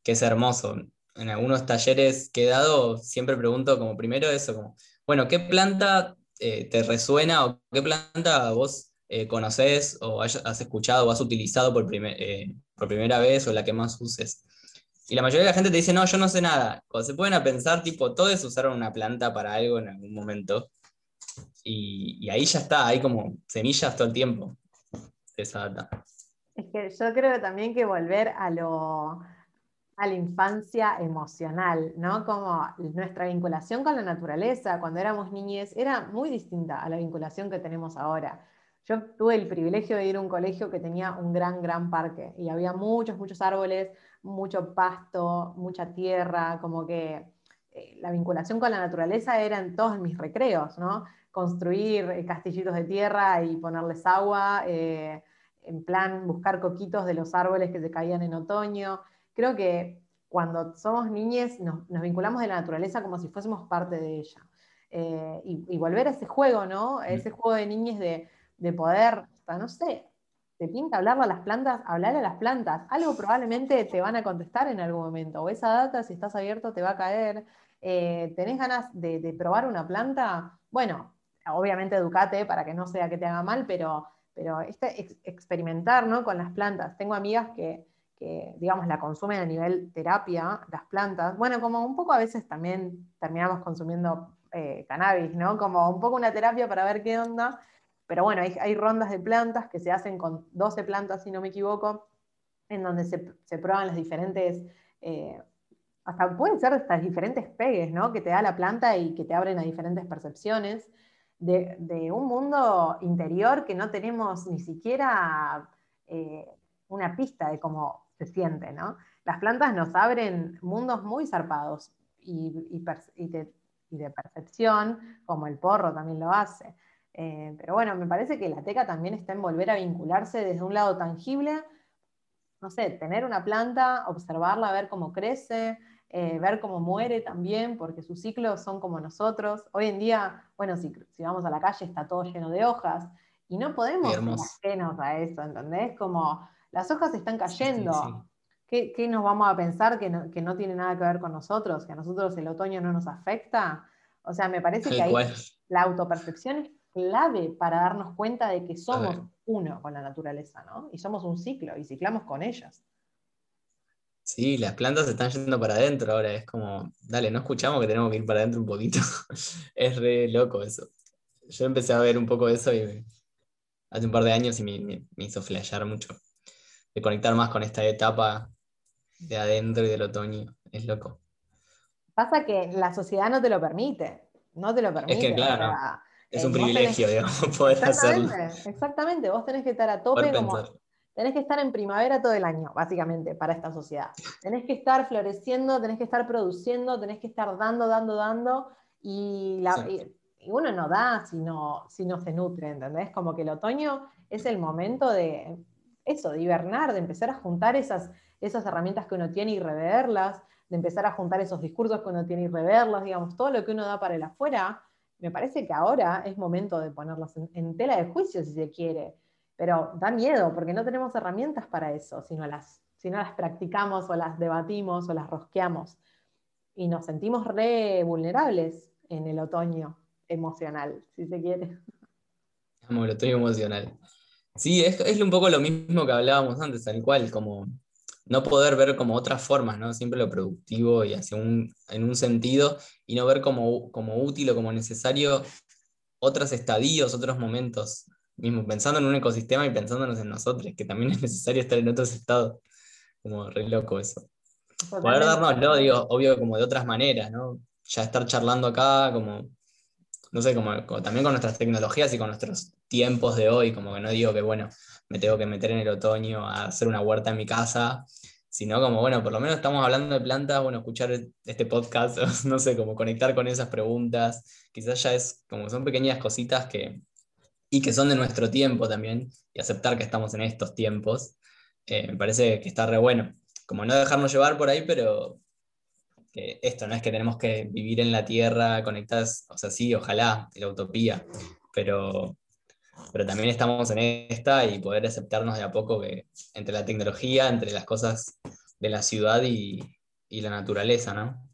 que es hermoso. En algunos talleres que he dado, siempre pregunto como primero eso, como, bueno, ¿qué planta eh, te resuena o qué planta vos eh, conoces o has escuchado o has utilizado por, eh, por primera vez o la que más uses? Y la mayoría de la gente te dice, no, yo no sé nada. Cuando se pueden pensar, tipo, todos usaron una planta para algo en algún momento. Y, ahí ya está, hay como semillas todo el tiempo esa data. Es que yo creo también que volver a lo a la infancia emocional, ¿no? Como nuestra vinculación con la naturaleza cuando éramos niñes era muy distinta a la vinculación que tenemos ahora. Yo tuve el privilegio de ir a un colegio que tenía un gran, gran parque y había muchos, muchos árboles, mucho pasto, mucha tierra, como que eh, la vinculación con la naturaleza era en todos mis recreos, ¿no? Construir eh, castillitos de tierra y ponerles agua, eh, en plan buscar coquitos de los árboles que se caían en otoño. Creo que cuando somos niñes nos, vinculamos de la naturaleza como si fuésemos parte de ella. y, volver a ese juego, ¿no? Ese juego de niñes de, de poder, no sé, te pinta hablarle a las plantas, hablar a las plantas. Algo probablemente te van a contestar en algún momento. O esa data, si estás abierto, te va a caer. Eh, ¿Tenés ganas de, probar una planta? Bueno, obviamente educate para que no sea que te haga mal, pero, pero este experimentar ¿no? con las plantas. Tengo amigas que, digamos, la consumen a nivel terapia, las plantas. Bueno, como un poco a veces también terminamos consumiendo eh, cannabis, ¿no? Como un poco una terapia para ver qué onda. Pero bueno, hay, rondas de plantas que se hacen con 12 plantas, si no me equivoco, en donde se, prueban las diferentes, eh, hasta pueden ser estas diferentes pegues, ¿no? Que te da la planta y que te abren a diferentes percepciones de, un mundo interior que no tenemos ni siquiera eh, una pista de cómo se siente, ¿no? Las plantas nos abren mundos muy zarpados y de percepción, como el porro también lo hace. Eh, pero bueno, me parece que la teca también está en volver a vincularse desde un lado tangible, no sé, tener una planta, observarla, ver cómo crece, eh, ver cómo muere también, porque sus ciclos son como nosotros. Hoy en día, bueno, si, vamos a la calle está todo lleno de hojas y no podemos ser ajenos a eso, ¿entendés? Como las hojas están cayendo. ¿Qué, nos vamos a pensar que no, que no, tiene nada que ver con nosotros? ¿Que a nosotros el otoño no nos afecta? O sea, me parece que ahí la autopercepción es clave para darnos cuenta de que somos uno con la naturaleza, ¿no? Y somos un ciclo y ciclamos con ellas. Sí, las plantas se están yendo para adentro ahora, es como, dale, no escuchamos que tenemos que ir para adentro un poquito. es re loco eso. Yo empecé a ver un poco eso y hace un par de años y me, hizo flashear mucho. De conectar más con esta etapa de adentro y del otoño. Es loco. Pasa que la sociedad no te lo permite. No te lo permite. Es que claro. Es un privilegio, digamos, poder hacerlo. Exactamente, vos tenés que estar a tope como. Tenés que estar en primavera todo el año, básicamente, para esta sociedad. Tenés que estar floreciendo, tenés que estar produciendo, tenés que estar dando, dando, dando. Y, uno no da si no, si no se nutre, ¿entendés? Como que el otoño es el momento de eso, de hibernar, de empezar a juntar esas, esas herramientas que uno tiene y reverlas, de empezar a juntar esos discursos que uno tiene y reverlos, digamos, todo lo que uno da para el afuera, me parece que ahora es momento de ponerlos en, tela de juicio si se quiere, pero da miedo porque no tenemos herramientas para eso, si no las, si no las practicamos o las debatimos o las rosqueamos. Y nos sentimos re vulnerables en el otoño emocional, si se quiere. Amo el otoño emocional. Sí, es, es un poco lo mismo que hablábamos antes, tal cual, como no poder ver como otras formas, ¿no? Siempre lo productivo y hacia un, en un sentido, y no ver como, como útil o como necesario otros estadios, otros momentos, mismo pensando en un ecosistema y pensándonos en nosotros, que también es necesario estar en otros estados, como re loco eso. Poder darnos, ¿no? digo, obvio como de otras maneras, ¿no? Ya estar charlando acá, como no sé, como, también con nuestras tecnologías y con nuestros tiempos de hoy, como que no digo que, bueno, me tengo que meter en el otoño a hacer una huerta en mi casa, sino como, bueno, por lo menos estamos hablando de plantas, bueno, escuchar este podcast, no sé, como conectar con esas preguntas, quizás ya es como son pequeñas cositas que, y que son de nuestro tiempo también, y aceptar que estamos en estos tiempos, eh, me parece que está re bueno. Como no dejarnos llevar por ahí, pero esto no es que tenemos que vivir en la Tierra conectadas, o sea, sí, ojalá, la utopía, pero, pero también estamos en esta y poder aceptarnos de a poco que entre la tecnología, entre las cosas de la ciudad y, y la naturaleza, ¿no?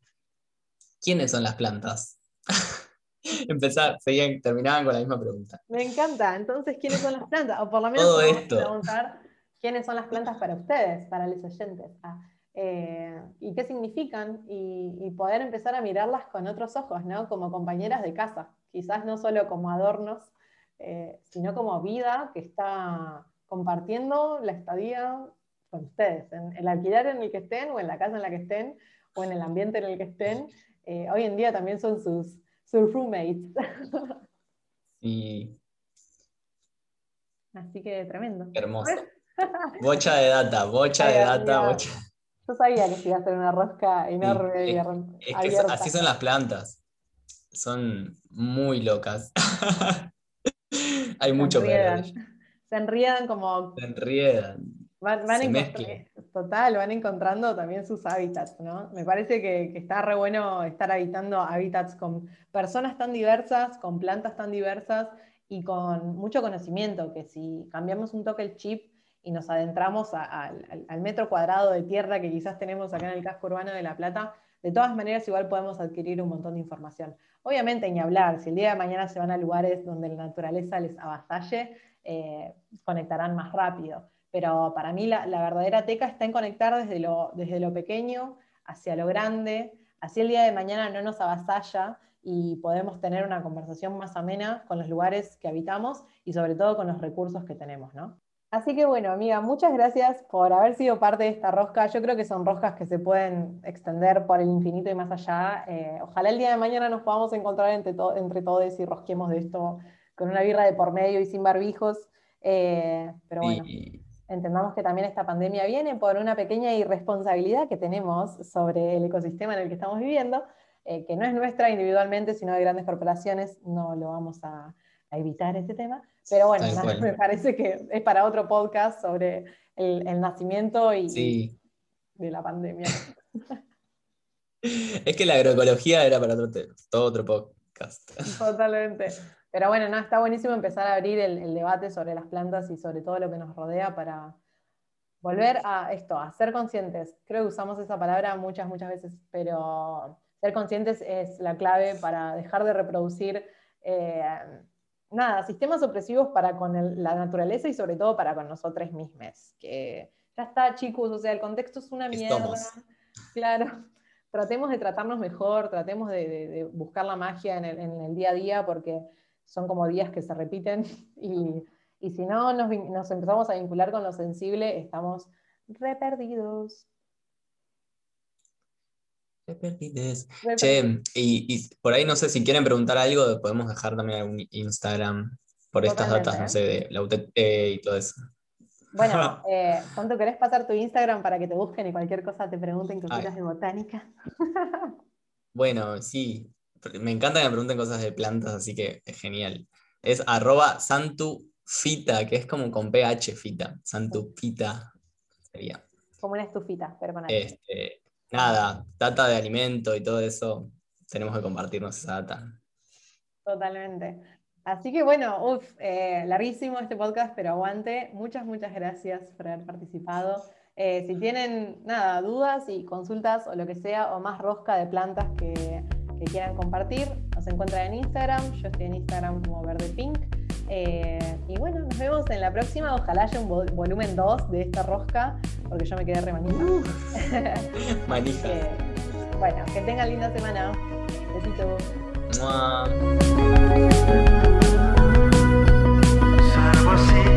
¿Quiénes son las plantas? empezar, seguían, terminaban con la misma pregunta. Me encanta. Entonces, ¿quiénes son las plantas? O por lo menos preguntar quiénes son las plantas para ustedes, para los oyentes. Ah, eh, y qué significan, y, poder empezar a mirarlas con otros ojos, ¿no? Como compañeras de casa, quizás no solo como adornos, eh, sino como vida que está compartiendo la estadía con ustedes, en el alquiler en el que estén, o en la casa en la que estén, o en el ambiente en el que estén. Eh, hoy en día también son sus, sus roommates. Sí. Así que tremendo. Hermoso. Bocha de data, bocha de data, bocha. Yo sabía que iba a ser una rosca enorme. así son las plantas. Son muy locas. Hay mucho que Se enriedan como. Se enriedan. Van, van total, van encontrando también sus hábitats, ¿no? Me parece que, está re bueno estar habitando hábitats con personas tan diversas, con plantas tan diversas y con mucho conocimiento, que si cambiamos un toque el chip y nos adentramos al metro cuadrado de tierra que quizás tenemos acá en el casco urbano de La Plata, de todas maneras igual podemos adquirir un montón de información. Obviamente ni hablar, si el día de mañana se van a lugares donde la naturaleza les avasalle, eh, conectarán más rápido pero para mí la, verdadera teca está en conectar desde lo, desde lo pequeño hacia lo grande, así el día de mañana no nos avasalla y podemos tener una conversación más amena con los lugares que habitamos y sobre todo con los recursos que tenemos, ¿no? Así que bueno, amiga, muchas gracias por haber sido parte de esta rosca. Yo creo que son roscas que se pueden extender por el infinito y más allá. Eh, ojalá el día de mañana nos podamos encontrar entre, entre todos y rosquemos de esto con una birra de por medio y sin barbijos. Eh, pero bueno entendamos que también esta pandemia viene por una pequeña irresponsabilidad que tenemos sobre el ecosistema en el que estamos viviendo, eh, que no es nuestra individualmente, sino de grandes corporaciones, no lo vamos a, evitar este tema, pero bueno, me parece que es para otro podcast sobre el, nacimiento y, de la pandemia. es que la agroecología era para otro, todo otro podcast. Totalmente. Pero bueno, no, está buenísimo empezar a abrir el, debate sobre las plantas y sobre todo lo que nos rodea para volver a esto, a ser conscientes. Creo que usamos esa palabra muchas, muchas veces, pero ser conscientes es la clave para dejar de reproducir eh, nada, sistemas opresivos para con la naturaleza y sobre todo para con nosotros mismos. Que ya está, chicos, o sea, el contexto es una mierda. Claro. Tratemos de tratarnos mejor, tratemos de, buscar la magia en el día a día, porque son como días que se repiten y, si no nos, empezamos a vincular con lo sensible, estamos re perdidos. Re. Che, y, por ahí no sé si quieren preguntar algo, podemos dejar también algún Instagram por estas datas, no sé, de la UTT y todo eso. Bueno, eh, ¿cuánto querés pasar tu Instagram para que te busquen y cualquier cosa te pregunten cositas de botánica? bueno, sí, me encanta que me pregunten cosas de plantas, así que es genial. Es arroba santufita, que es como con PH fita. Santufita sería. Como una estufita, pero con este, Nada, data de alimento y todo eso, tenemos que compartirnos esa data. Totalmente. Así que bueno, uff, eh, larguísimo este podcast, pero aguante. Muchas, muchas gracias por haber participado. Eh, si tienen nada, dudas y consultas o lo que sea, o más rosca de plantas que quieran compartir. Nos encuentran en Instagram, yo estoy en Instagram como Verde Pink. Eh, y bueno, nos vemos en la próxima. Ojalá haya un volumen 2 de esta rosca, porque yo me quedé re manija. Uh. Eh, bueno, que tengan linda semana. Besitos. Así